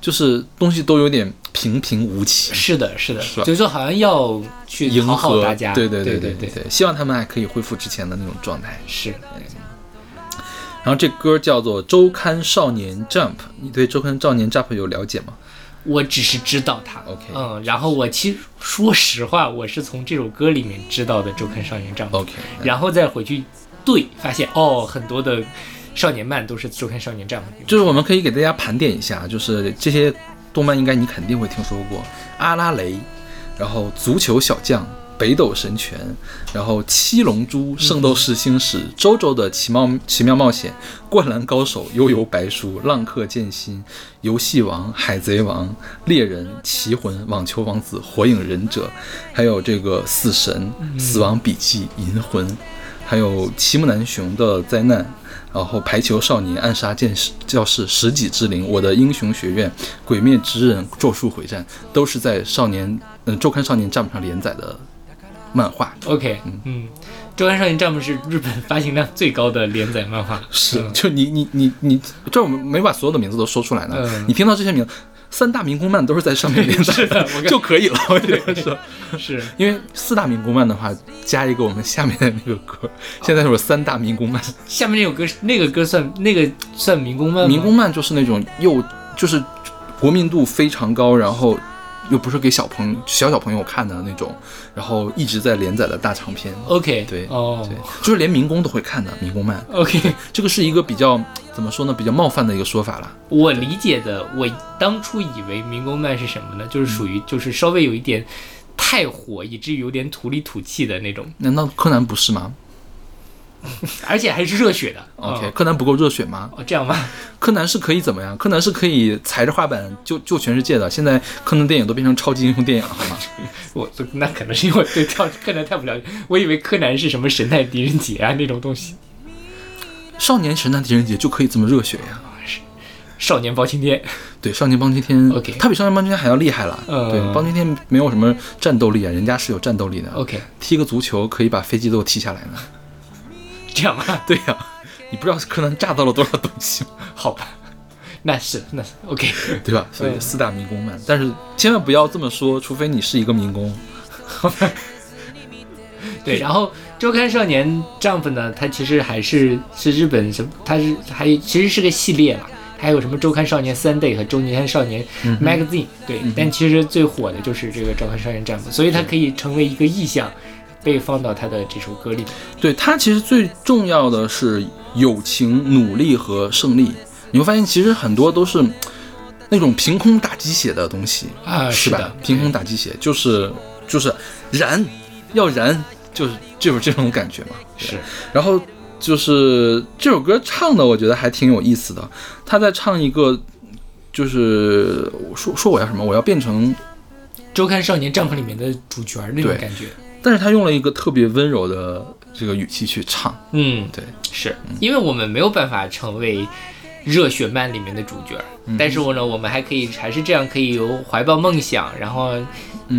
就是东西都有点平平无奇，是的，是的，是吧？就是说好像要去迎合大家。对对对对对，希望他们还可以恢复之前的那种状态。是。然后这歌叫做《周刊少年 Jump》，你对《周刊少年 Jump》有了解吗？我只是知道它。OK 嗯，然后我其实说实话，我是从这首歌里面知道的《周刊少年 Jump》OK，然后再回去对，发现哦，很多的少年漫都是《周刊少年 Jump》里面。就是我们可以给大家盘点一下，就是这些动漫应该你肯定会听说过，阿拉蕾，然后足球小将、北斗神拳，然后七龙珠、圣斗士星矢、周周的奇妙奇妙冒险、灌篮高手、悠悠白书、浪客剑心、游戏王、海贼王、猎人、棋魂、网球王子、火影忍者，还有这个死神、死亡笔记、银魂，还有奇木楠雄的灾难。然后排球少年、暗杀剑士教室、十几之灵、我的英雄学院、鬼灭之刃、咒术回战，都是在少年嗯、周刊少年 Jump 上连载的漫画。OK，嗯，周刊少年 Jump 是日本发行量最高的连载漫画。是，嗯就你你你你，这我们没把所有的名字都说出来呢。嗯你听到这些名字，三大民工漫都是在上面连载的 就可以了。我觉得是，是因为四大民工漫的话，加一个我们下面的那个歌，现在是三大民工漫。下面那首歌是那个歌算那个算民工漫吗？民工漫就是那种又就是国民度非常高，然后又不是给小朋小小朋友看的那种，然后一直在连载的大长篇。OK，对哦对，就是连民工都会看的民工漫，，OK，这个是一个比较怎么说呢，比较冒犯的一个说法了。我理解的，我当初以为民工漫是什么呢？就是属于就是稍微有一点太火，以至于有点土里土气的那种，难道柯南不是吗 而且还是热血的。？OK，哦柯南不够热血吗？哦，这样吗？柯南是可以怎么样？柯南是可以踩着滑板救救全世界的。现在柯南电影都变成超级英雄电影了，好吗？我那可能是因为对跳柯南太不了解，我以为柯南是什么神探狄仁杰啊那种东西。少年神探狄仁杰就可以这么热血呀？少年包青天，对，少年包青天 OK 他比少年包青天还要厉害了。呃对，包青天没有什么战斗力啊，人家是有战斗力的。OK，踢个足球可以把飞机都踢下来呢。这样吗？对呀、你不知道柯南炸到了多少东西吗，好吧，那是那是 OK。对吧？所以嗯。四大民工漫，但是千万不要这么说，除非你是一个民工。对，然后周刊少年 Jump 呢，它其实还是是日本什么，它是还其实是个系列了，还有什么周刊少年 Sunday 和周刊少年 Magazine，、对，但其实最火的就是这个周刊少年 Jump，所以它可以成为一个意象，被放到他的这首歌里面。对他其实最重要的是友情、努力和胜利。你会发现，其实很多都是那种凭空打鸡血的东西啊是吧？凭空打鸡血就是就是燃，要燃，就是就是这种感觉嘛。是，然后就是这首歌唱的，我觉得还挺有意思的。他在唱一个，就是说说我要什么，我要变成，周刊少年 Jump 里面的主角那种感觉。但是他用了一个特别温柔的这个语气去唱。嗯，对，是因为我们没有办法成为热血漫里面的主角，但是我呢，我们还可以还是这样，可以有怀抱梦想，然后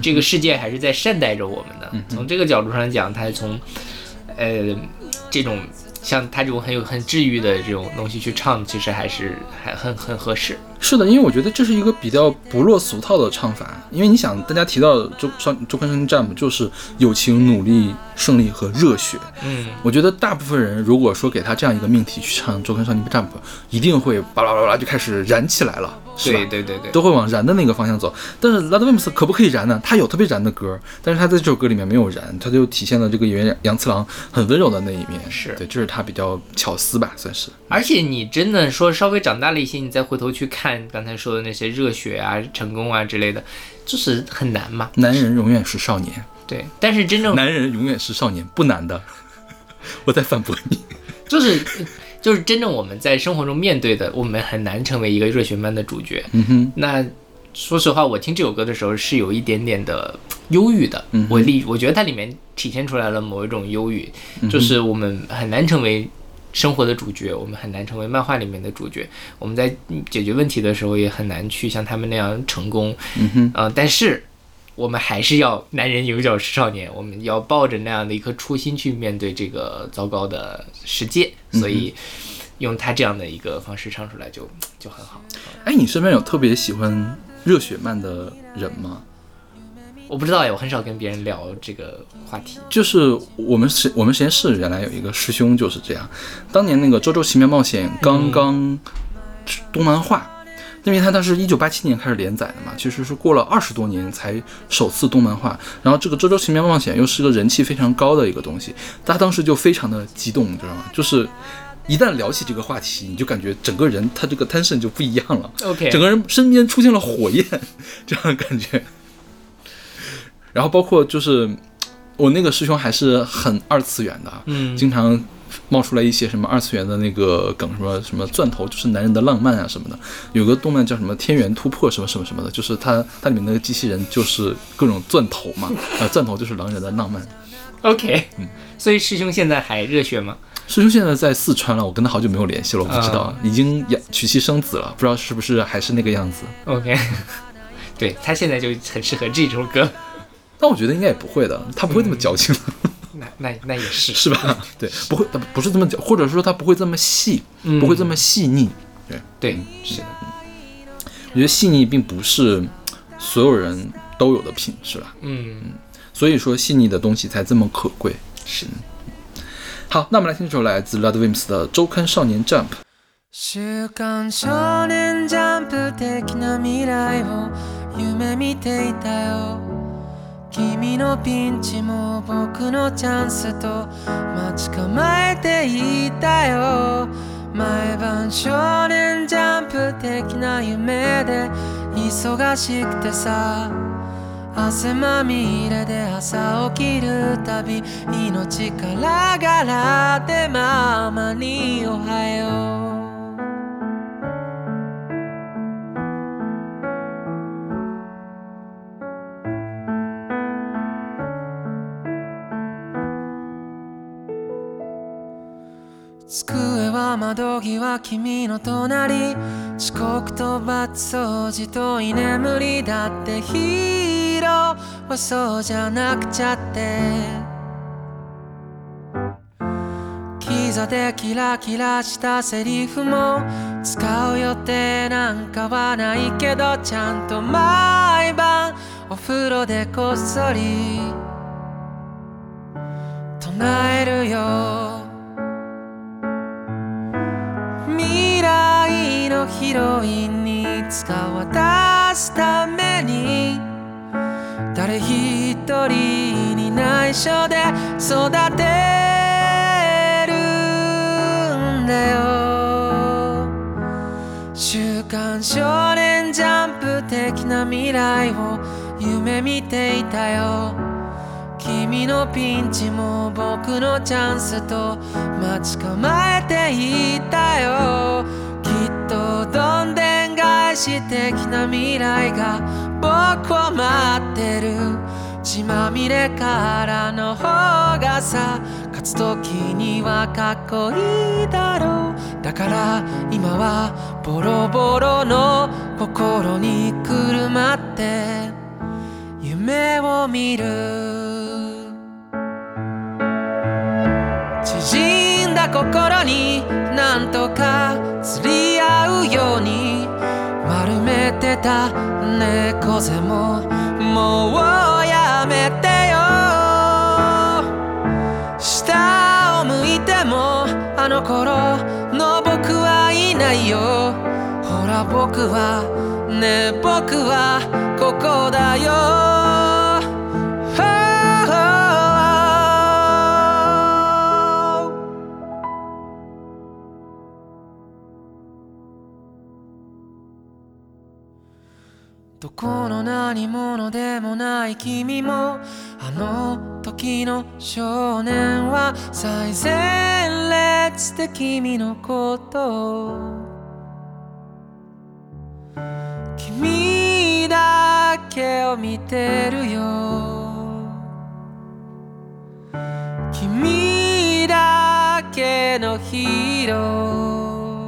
这个世界还是在善待着我们的。从这个角度上讲，他从呃这种像他这种很有很治愈的这种东西去唱，其实还是还很很合适。是的，因为我觉得这是一个比较不落俗套的唱法。因为你想，大家提到周少周刊少年 Jump 就是友情、努力、胜利和热血。嗯，我觉得大部分人如果说给他这样一个命题去唱周刊少年 Jump，一定会巴拉巴拉就开始燃起来了，是吧？对对对对，都会往燃的那个方向走。但是 Ludwig 可不可以燃呢？他有特别燃的歌，但是他在这首歌里面没有燃，他就体现了这个演员杨次郎很温柔的那一面。是对，这是他比较巧思吧，算是。而且你真的说稍微长大了一些，你再回头去看刚才说的那些热血啊、成功啊之类的，就是很难嘛。男人永远是少年，对，但是真正男人永远是少年，不难的。我在反驳你。就是就是真正我们在生活中面对的，我们很难成为一个热血漫的主角。嗯哼，那说实话，我听这首歌的时候是有一点点的忧郁的。嗯我里我觉得它里面体现出来了某一种忧郁，嗯就是我们很难成为生活的主角，我们很难成为漫画里面的主角。我们在解决问题的时候也很难去像他们那样成功。嗯哼，呃，但是我们还是要男人有脚是少年，我们要抱着那样的一颗初心去面对这个糟糕的世界，所以用他这样的一个方式唱出来就就很好。哎，你身边有特别喜欢热血漫的人吗？我不知道哎，我很少跟别人聊这个话题。就是我们实我们实验室原来有一个师兄就是这样，当年那个《周周奇妙冒险》刚刚动漫化，因为它当时一九八七年开始连载的嘛，其实是过了二十多年才首次动漫化。然后这个《周周奇妙冒险》又是个人气非常高的一个东西，他当时就非常的激动，你知道吗？就是一旦聊起这个话题，你就感觉整个人他这个 tension 就不一样了。OK，整个人身边出现了火焰，这样的感觉。然后包括就是我那个师兄还是很二次元的，嗯经常冒出来一些什么二次元的那个梗，什么什么钻头就是男人的浪漫啊什么的。有个动漫叫什么《天元突破》什么什么什么的，就是它它里面那个机器人就是各种钻头嘛，呃，钻头就是狼人的浪漫。OK，嗯所以师兄现在还热血吗？师兄现在在四川了，我跟他好久没有联系了，我不知道，啊已经养娶妻生子了，不知道是不是还是那个样子。OK，对他现在就很适合这首歌。但我觉得应该也不会的，他不会那么矫情。那那那也是，是吧？对，不会，不是这么讲，或者说它不会这么细，嗯不会这么细腻。对，是的，我觉得细腻并不是所有人都有的品质啦，嗯，所以说细腻的东西才这么可贵。是。好，那我们来听这首来自 Ludwimps 的《周刊少年 Jump》。週刊少年ジャンプ的な未来を夢見ていたよ 君のピンチも僕のチャンスと待ち構えていたよ。毎晩少年ジャンプ的な夢で忙しくてさ。汗まみれで朝起きるたび命からがらでママにおはよう。机は窓際君の隣。遅刻と罰掃除と居眠り。だってヒーローはそうじゃなくちゃって。キザでキラキラしたセリフも使う予定なんかはないけどちゃんと毎晩お風呂でこっそり。唱えるよ。のヒロインに使わ出すために誰一人に内緒で育てるんだよ週刊少年ジャンプ的な未来を夢見ていたよ。君のピンチも僕のチャンスと待ち構えていたよ。でん返し的な未来が僕を待ってる。血まみれからの方がさ勝つ時にはかっこいいだろう。だから今はボロボロの心にくるまって夢を見る。縮んだ心になんとか釣り合うように。れてた猫背ももうやめてよ。下を向いてもあの頃の僕はいないよ。ほら僕はね僕はここだよ。この何者でもない君もあの時の少年は最前列で君のことを。君だけを見てるよ。君だけのヒーロー。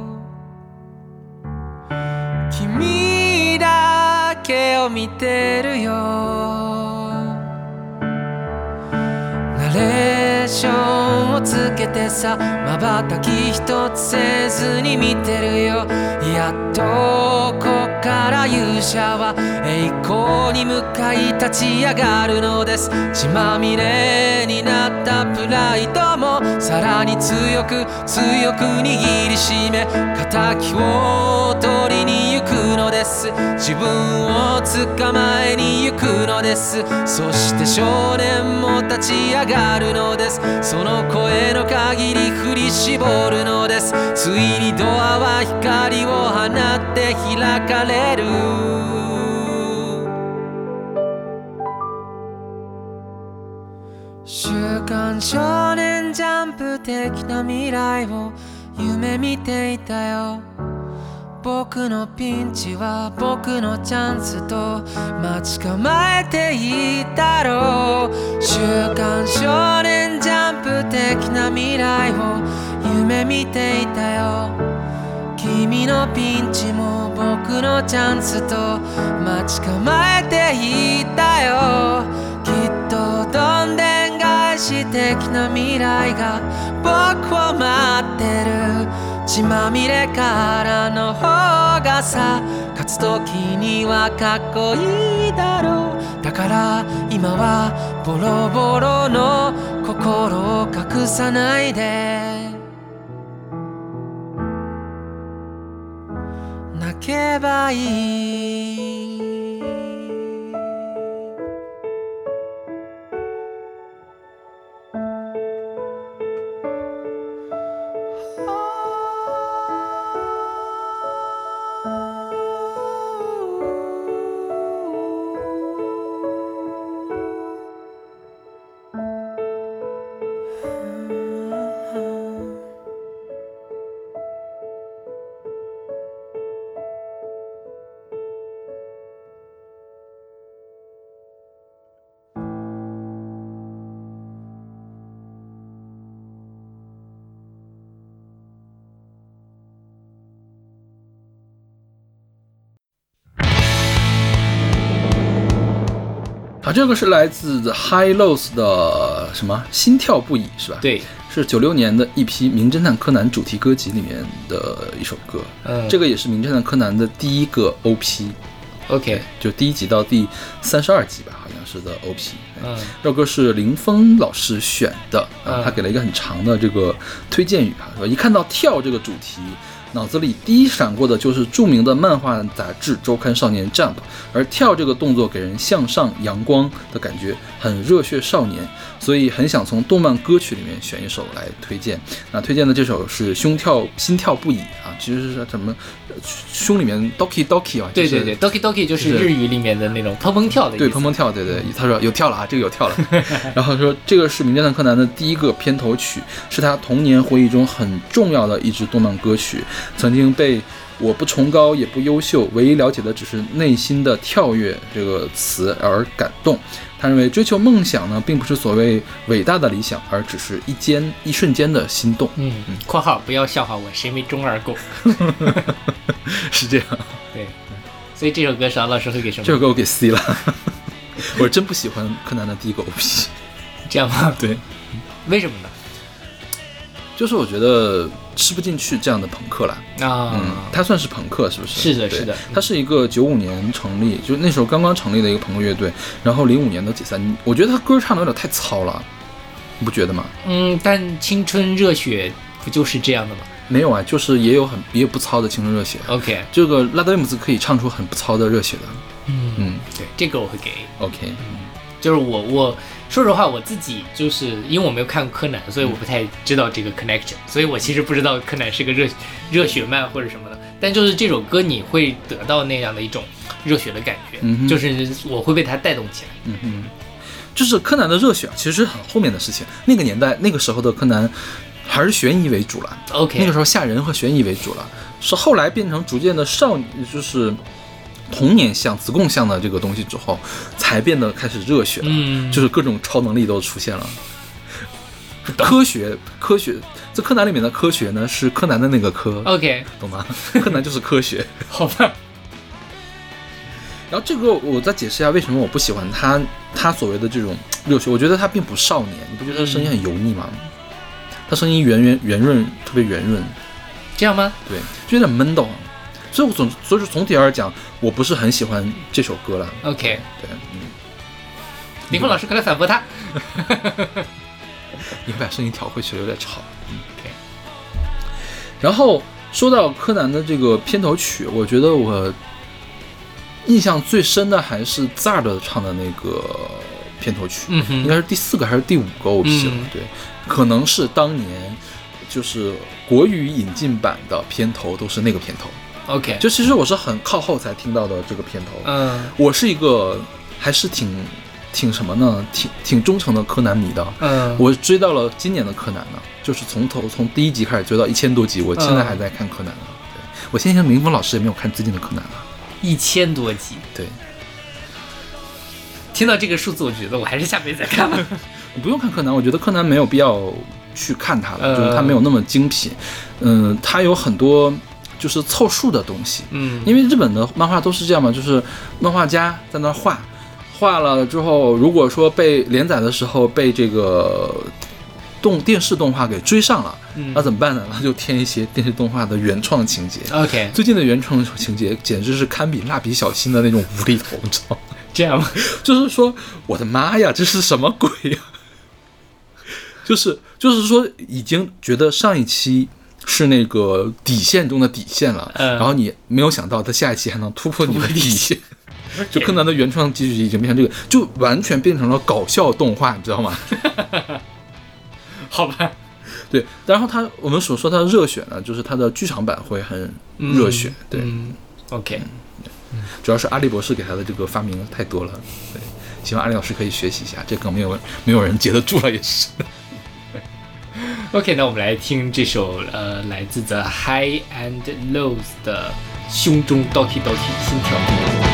君だけを見てるよ。ナレーションをつけてさ瞬き一つせずに見てるよ。やっとこっから勇者は栄光に向かい立ち上がるのです。血まみれになったプライドもさらに強く強く握りしめ敵をくのです。自分を捕まえに行くのです。そして少年も立ち上がるのです。その声の限り振り絞るのです。ついにドアは光を放って開かれる。週刊少年ジャンプ的な未来を夢見ていたよ。僕のピンチは僕のチャンスと待ち構えていたろう。週刊少年ジャンプ的な未来を夢見ていたよ。君のピンチも僕のチャンスと待ち構えていたよ。きっとどんでん返し的な未来が僕を待ってる。血まみれからの方がさ勝つ時にはかっこいいだろう。だから今はボロボロの心を隠さないで。泣けばいい。这个是来自 High Lows 的什么心跳不已是吧？，对，是九六年的一批《名侦探柯南》主题歌集里面的一首歌。嗯，这个也是《名侦探柯南》的第一个 OP，OK，就第一集到第三十二集吧，好像是的 OP。嗯。这首歌是林峰老师选的啊嗯，他给了一个很长的这个推荐语啊，说一看到跳这个主题，脑子里第一闪过的就是著名的漫画杂志周刊少年 Jump，而跳这个动作给人向上阳光的感觉，很热血少年，所以很想从动漫歌曲里面选一首来推荐。那推荐的这首是胸跳心跳不已啊，其实是什么呃胸里面 doki doki 啊，就是对对对，Doki Doki 就是是日语里面的那种砰砰跳的。对，砰砰跳，对对，他说有跳了啊，这个有跳了。然后说这个是《名侦探柯南》的第一个片头曲，是他童年回忆中很重要的一支动漫歌曲，曾经被“我不崇高也不优秀，唯一了解的只是内心的跳跃”这个词而感动。他认为追求梦想呢，并不是所谓伟大的理想，而只是一间一瞬间的心动。嗯，括号不要笑话我，谁没中二过？是这样，对，所以这首歌邵老师会给什么？这首歌我给 C 了。我真不喜欢柯南的第一个 OP。这样吗？对，为什么呢？就是我觉得吃不进去这样的朋克了。啊，嗯，他算是朋克是不是？是的是的他是一个九五年成立，就那时候刚刚成立的一个朋克乐队，然后零五年的解散。我觉得他歌唱的有点太糙了，你不觉得吗？嗯，但青春热血不就是这样的吗？没有啊，就是也有很也有不糙的青春热血。OK，这个拉德维姆斯可以唱出很不糙的热血的。嗯嗯对，这个我会给。，OK，就是我我说实话，我自己就是因为我没有看过柯南，所以我不太知道这个 connection，所以我其实不知道柯南是个热热血漫或者什么的。但就是这首歌，你会得到那样的一种热血的感觉，嗯就是我会被它带动起来。嗯嗯，就是柯南的热血，其实很后面的事情。那个年代，那个时候的柯南还是悬疑为主了。OK，那个时候吓人和悬疑为主了，是后来变成逐渐的少女，就是童年向、子贡向的这个东西之后，才变得开始热血了，嗯就是各种超能力都出现了。科学，科学，这柯南里面的科学呢，是柯南的那个科，OK，懂吗？柯南就是科学。好吧，然后这个我再解释一下为什么我不喜欢他，他所谓的这种热血，我觉得他并不少年，你不觉得他声音很油腻吗？他声音圆圆圆润，特别圆润，这样吗？对，就有点闷的。所以我总所以说总体而讲，我不是很喜欢这首歌了。OK，对，嗯，林峰老师快来反驳他。你把声音调回去了，有点吵。嗯 OK 然后说到柯南的这个片头曲，我觉得我印象最深的还是 Zard 唱的那个片头曲，嗯应该是第四个还是第五个，我不记得了。嗯对，可能是当年就是国语引进版的片头都是那个片头。OK，就其实我是很靠后才听到的这个片头。嗯我是一个还是挺挺什么呢？挺挺忠诚的柯南迷的。嗯，我追到了今年的柯南呢，就是从头从第一集开始追到一千多集，我现在嗯还在看柯南呢。对我现在明峰老师也没有看最近的柯南了。一千多集，对，听到这个数字，我觉得我还是下辈子再看吧。你 不用看柯南，我觉得柯南没有必要去看它了，呃就是它没有那么精品。嗯，它有很多就是凑数的东西。嗯，因为日本的漫画都是这样嘛，就是漫画家在那画，画了之后，如果说被连载的时候被这个动电视动画给追上了，嗯那怎么办呢？那就添一些电视动画的原创情节。OK，最近的原创情节简直是堪比蜡笔小新的那种无厘头，你知道吗？这样吗？就是说，我的妈呀，这是什么鬼呀、就是就是说，已经觉得上一期是那个底线中的底线了，嗯然后你没有想到他下一期还能突破你的底线。就柯南的原创结局已经变成这个，就完全变成了搞笑动画，你知道吗？好吧，对，然后他我们所说他的热血呢，就是他的剧场版会很热血，对，嗯，OK，主要是阿笠博士给他的这个发明太多了，对，希望阿笠老师可以学习一下，这梗没有没有人接得住了，也是。OK，那我们来听这首呃来自 The High and Lows 的胸中 Doki Doki 心跳。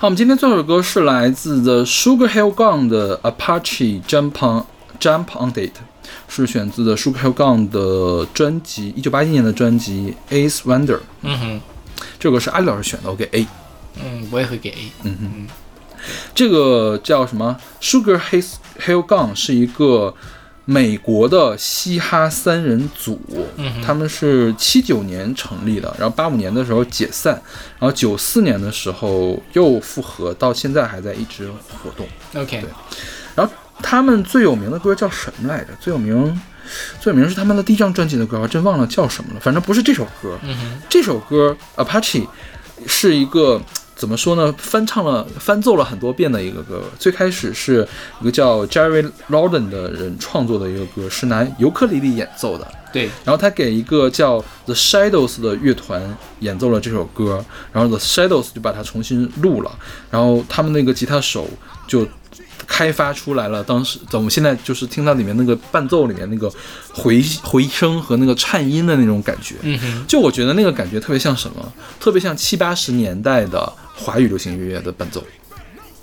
好，我们今天最后一首歌是来自 The Sugar Hill Gang 的 Apache Jump on Jump on It，是选自的 Sugar Hill Gang 的专辑，一九八一年的专辑 Ace Wonder。嗯哼，这首歌是阿里老师选的，我给 A。嗯，我也会给 A。嗯哼，这个叫什么？Sugar Hill Gang 是一个美国的嘻哈三人组，他们是七九年成立的，然后八五年的时候解散，然后九四年的时候又复合，到现在还在一直活动。OK，对然后他们最有名的歌叫什么来着？最有名，最有名是他们的第一张专辑的歌，我真忘了叫什么了。反正不是这首歌。嗯，这首歌 Apache 是一个怎么说呢？翻唱了、翻奏了很多遍的一个歌。最开始是一个叫 Jerry Lawden 的人创作的一个歌，是拿尤克里里演奏的。对，然后他给一个叫 The Shadows 的乐团演奏了这首歌，然后 The Shadows 就把它重新录了，然后他们那个吉他手就开发出来了，当时我们现在就是听到里面那个伴奏里面那个回回声和那个颤音的那种感觉，就我觉得那个感觉特别像什么？特别像七八十年代的华语流行音乐的伴奏。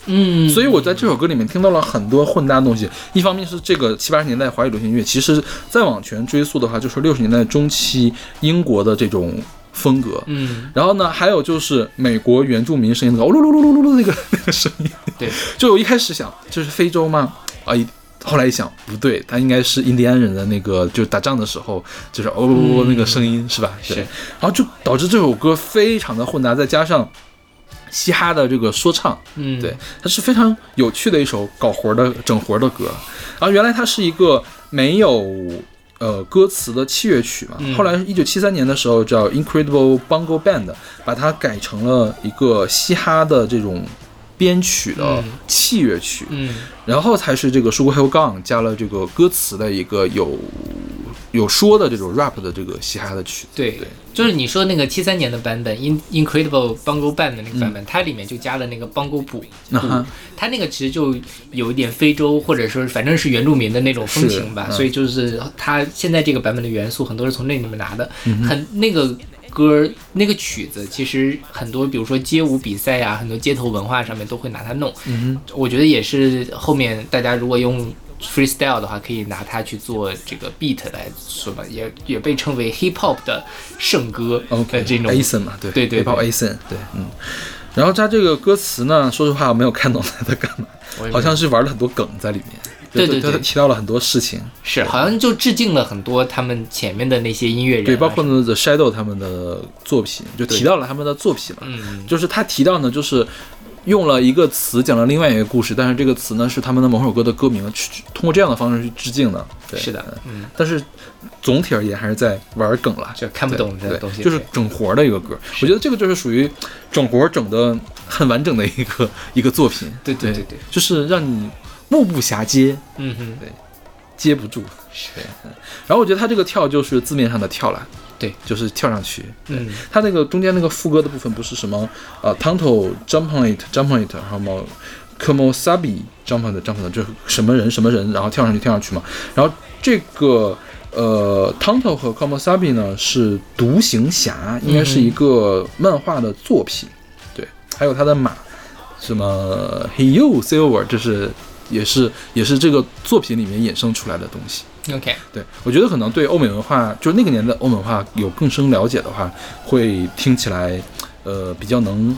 嗯，所以我在这首歌里面听到了很多混搭的东西。一方面是这个七八十年代华语流行音乐，其实再往前追溯的话，就是六十年代中期英国的这种风格。嗯，然后呢，还有就是美国原住民声音那个哦噜噜噜噜噜噜那个 那个声音。对，就我一开始想这是非洲吗？啊一。后来一想，不对，他应该是印第安人的那个，就是打仗的时候，就是哦那个声音是吧？对是然后就导致这首歌非常的混杂，再加上嘻哈的这个说唱，嗯，对，它是非常有趣的一首搞活的整活的歌。然后原来它是一个没有呃歌词的器乐曲嘛，嗯。后来一九七三年的时候叫 Incredible Bongo Band，把它改成了一个嘻哈的这种编曲的嗯。器乐曲，嗯，然后才是这个 Sugar Hill Gang 加了这个歌词的一个有有说的这种 rap 的这个嘻哈的曲子。对，就是你说那个七三年的版本，In Incredible Bongo Band 的那个版本，它里面就加了那个邦勾鼓，它那个其实就有一点非洲或者说反正是原住民的那种风情吧，嗯所以就是它现在这个版本的元素很多是从那里面拿的，嗯很那个。歌那个曲子，其实很多，比如说街舞比赛呀、很多街头文化上面都会拿它弄。嗯我觉得也是后面大家如果用 freestyle 的话，可以拿它去做这个 beat 来说吧，也也被称为 hip hop 的圣歌，OK，这种 Ason 嘛，对对对 hip hop 对 Ason，对，嗯。然后他这个歌词呢，说实话我没有看懂他在干嘛，好像是玩了很多梗在里面。对对对对。提到了很多事情，是好像就致敬了很多他们前面的那些音乐人啊，对，包括呢 The Shadow 他们的作品，就提到了他们的作品了。嗯。就是他提到呢，就是用了一个词讲了另外一个故事，但是这个词呢是他们的某首歌的歌名，去通过这样的方式去致敬的。对，是的，嗯，但是总体而言还是在玩梗了，就看不懂对这东西，就是整活的一个歌。我觉得这个就是属于整活整的很完整的一个 一个作品。对对对对，就是让你目不暇接，嗯哼，对接不住。对，嗯。然后我觉得他这个跳就是字面上的跳了，对，就是跳上去。嗯他那个中间那个副歌的部分不是什么呃 Tonto jump on it jump on it，然后么 Komosabi jump on it jump on it，就是什么人什么人，然后跳上去跳上去嘛。然后这个呃 Tonto 和 Komosabi 呢是独行侠，应该是一个漫画的作品。对，还有他的马，什么 He You Silver，这是也是也是这个作品里面衍生出来的东西。，OK，对，我觉得可能对欧美文化，就是那个年代欧美文化有更深了解的话，会听起来，呃，比较能，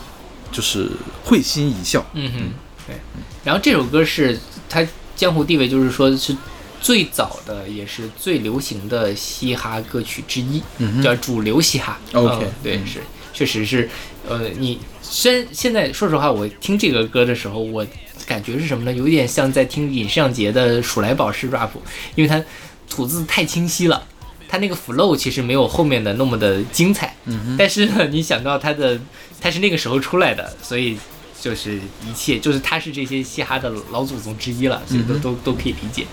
就是会心一笑。嗯哼，对。然后这首歌是它江湖地位，就是说是最早的也是最流行的嘻哈歌曲之一，嗯哼叫主流嘻哈。OK，嗯对，嗯是，确实是，呃，你现现在说实话，我听这个歌的时候，我感觉是什么呢？有点像在听尹尚杰的鼠来宝式 rap，因为他吐字太清晰了。他那个 flow 其实没有后面的那么的精彩，嗯但是呢，你想到他的他是那个时候出来的，所以就是一切就是他是这些嘻哈的老祖宗之一了，所以都、嗯都都可以理解。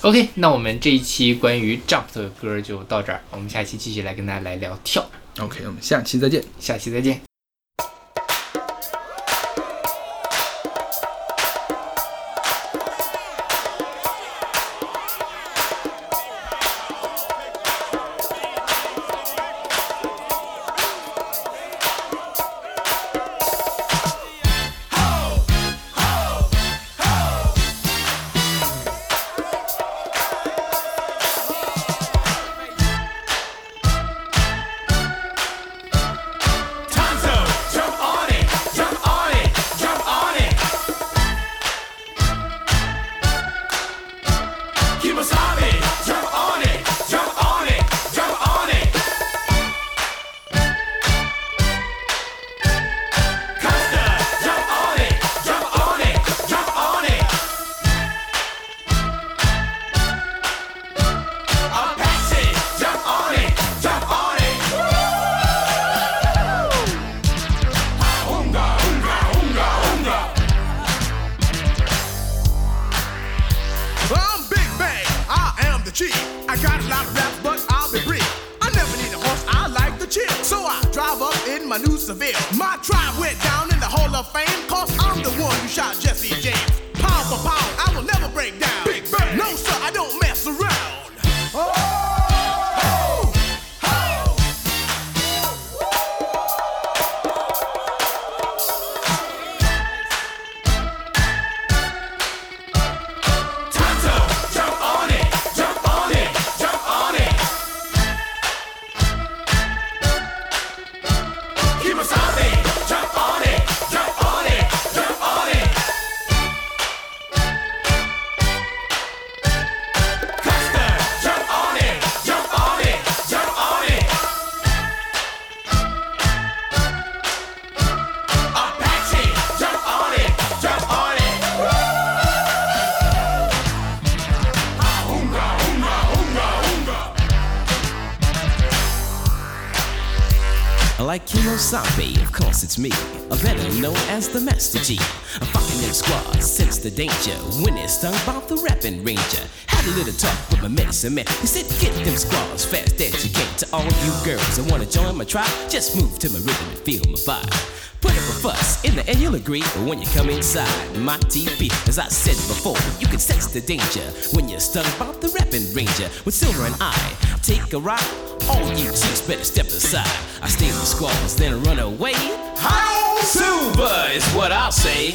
OK，那我们这一期关于 Jump 的歌就到这儿，我们下期继续来跟大家来聊跳，OK，我们下期再见。下期再见。As the G. I'm fucking them squads, sense the danger when it's stung by the rapping ranger. Had a little talk with my medicine man. He said, Get them squads fast as you can. To all you girls that wanna join my tribe, just move to my rhythm and feel my vibe. Put up a fuss, in the end you'll agree. But when you come inside my TV, as I said before, you can sense the danger when you're stung by the rapping ranger. With Silver and I take a ride, all you chicks better step aside. I with the squads, then run away. How Silver is what I'll say.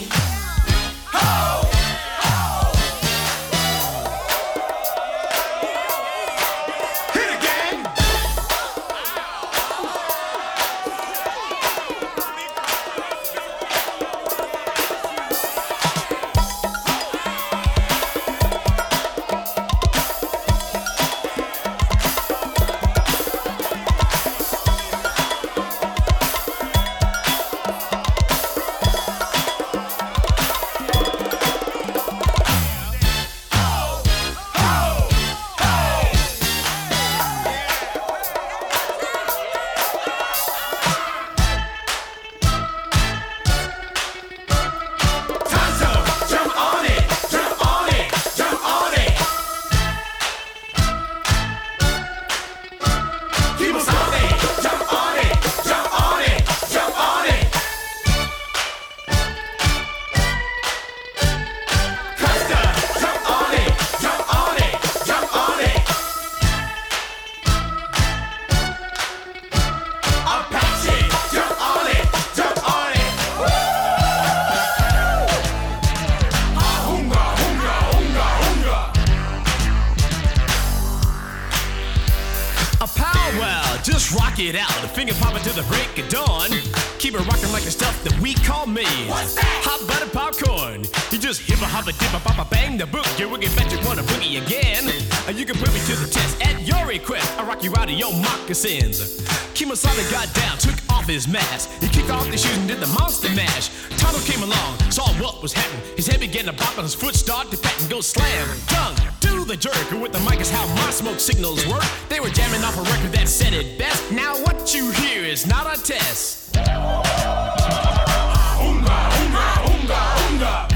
Moccasins. Kimasada got down, took off his mask. He kicked off the shoes and did the monster mash. Tonto came along, saw what was happening. His head began to bop and his foot started to pat and go slam. Tongue do the jerk. And With the mic is how my smoke signals work. They were jamming off a record that said it best. Now what you hear is not a test. Oonga, oonga, oonga,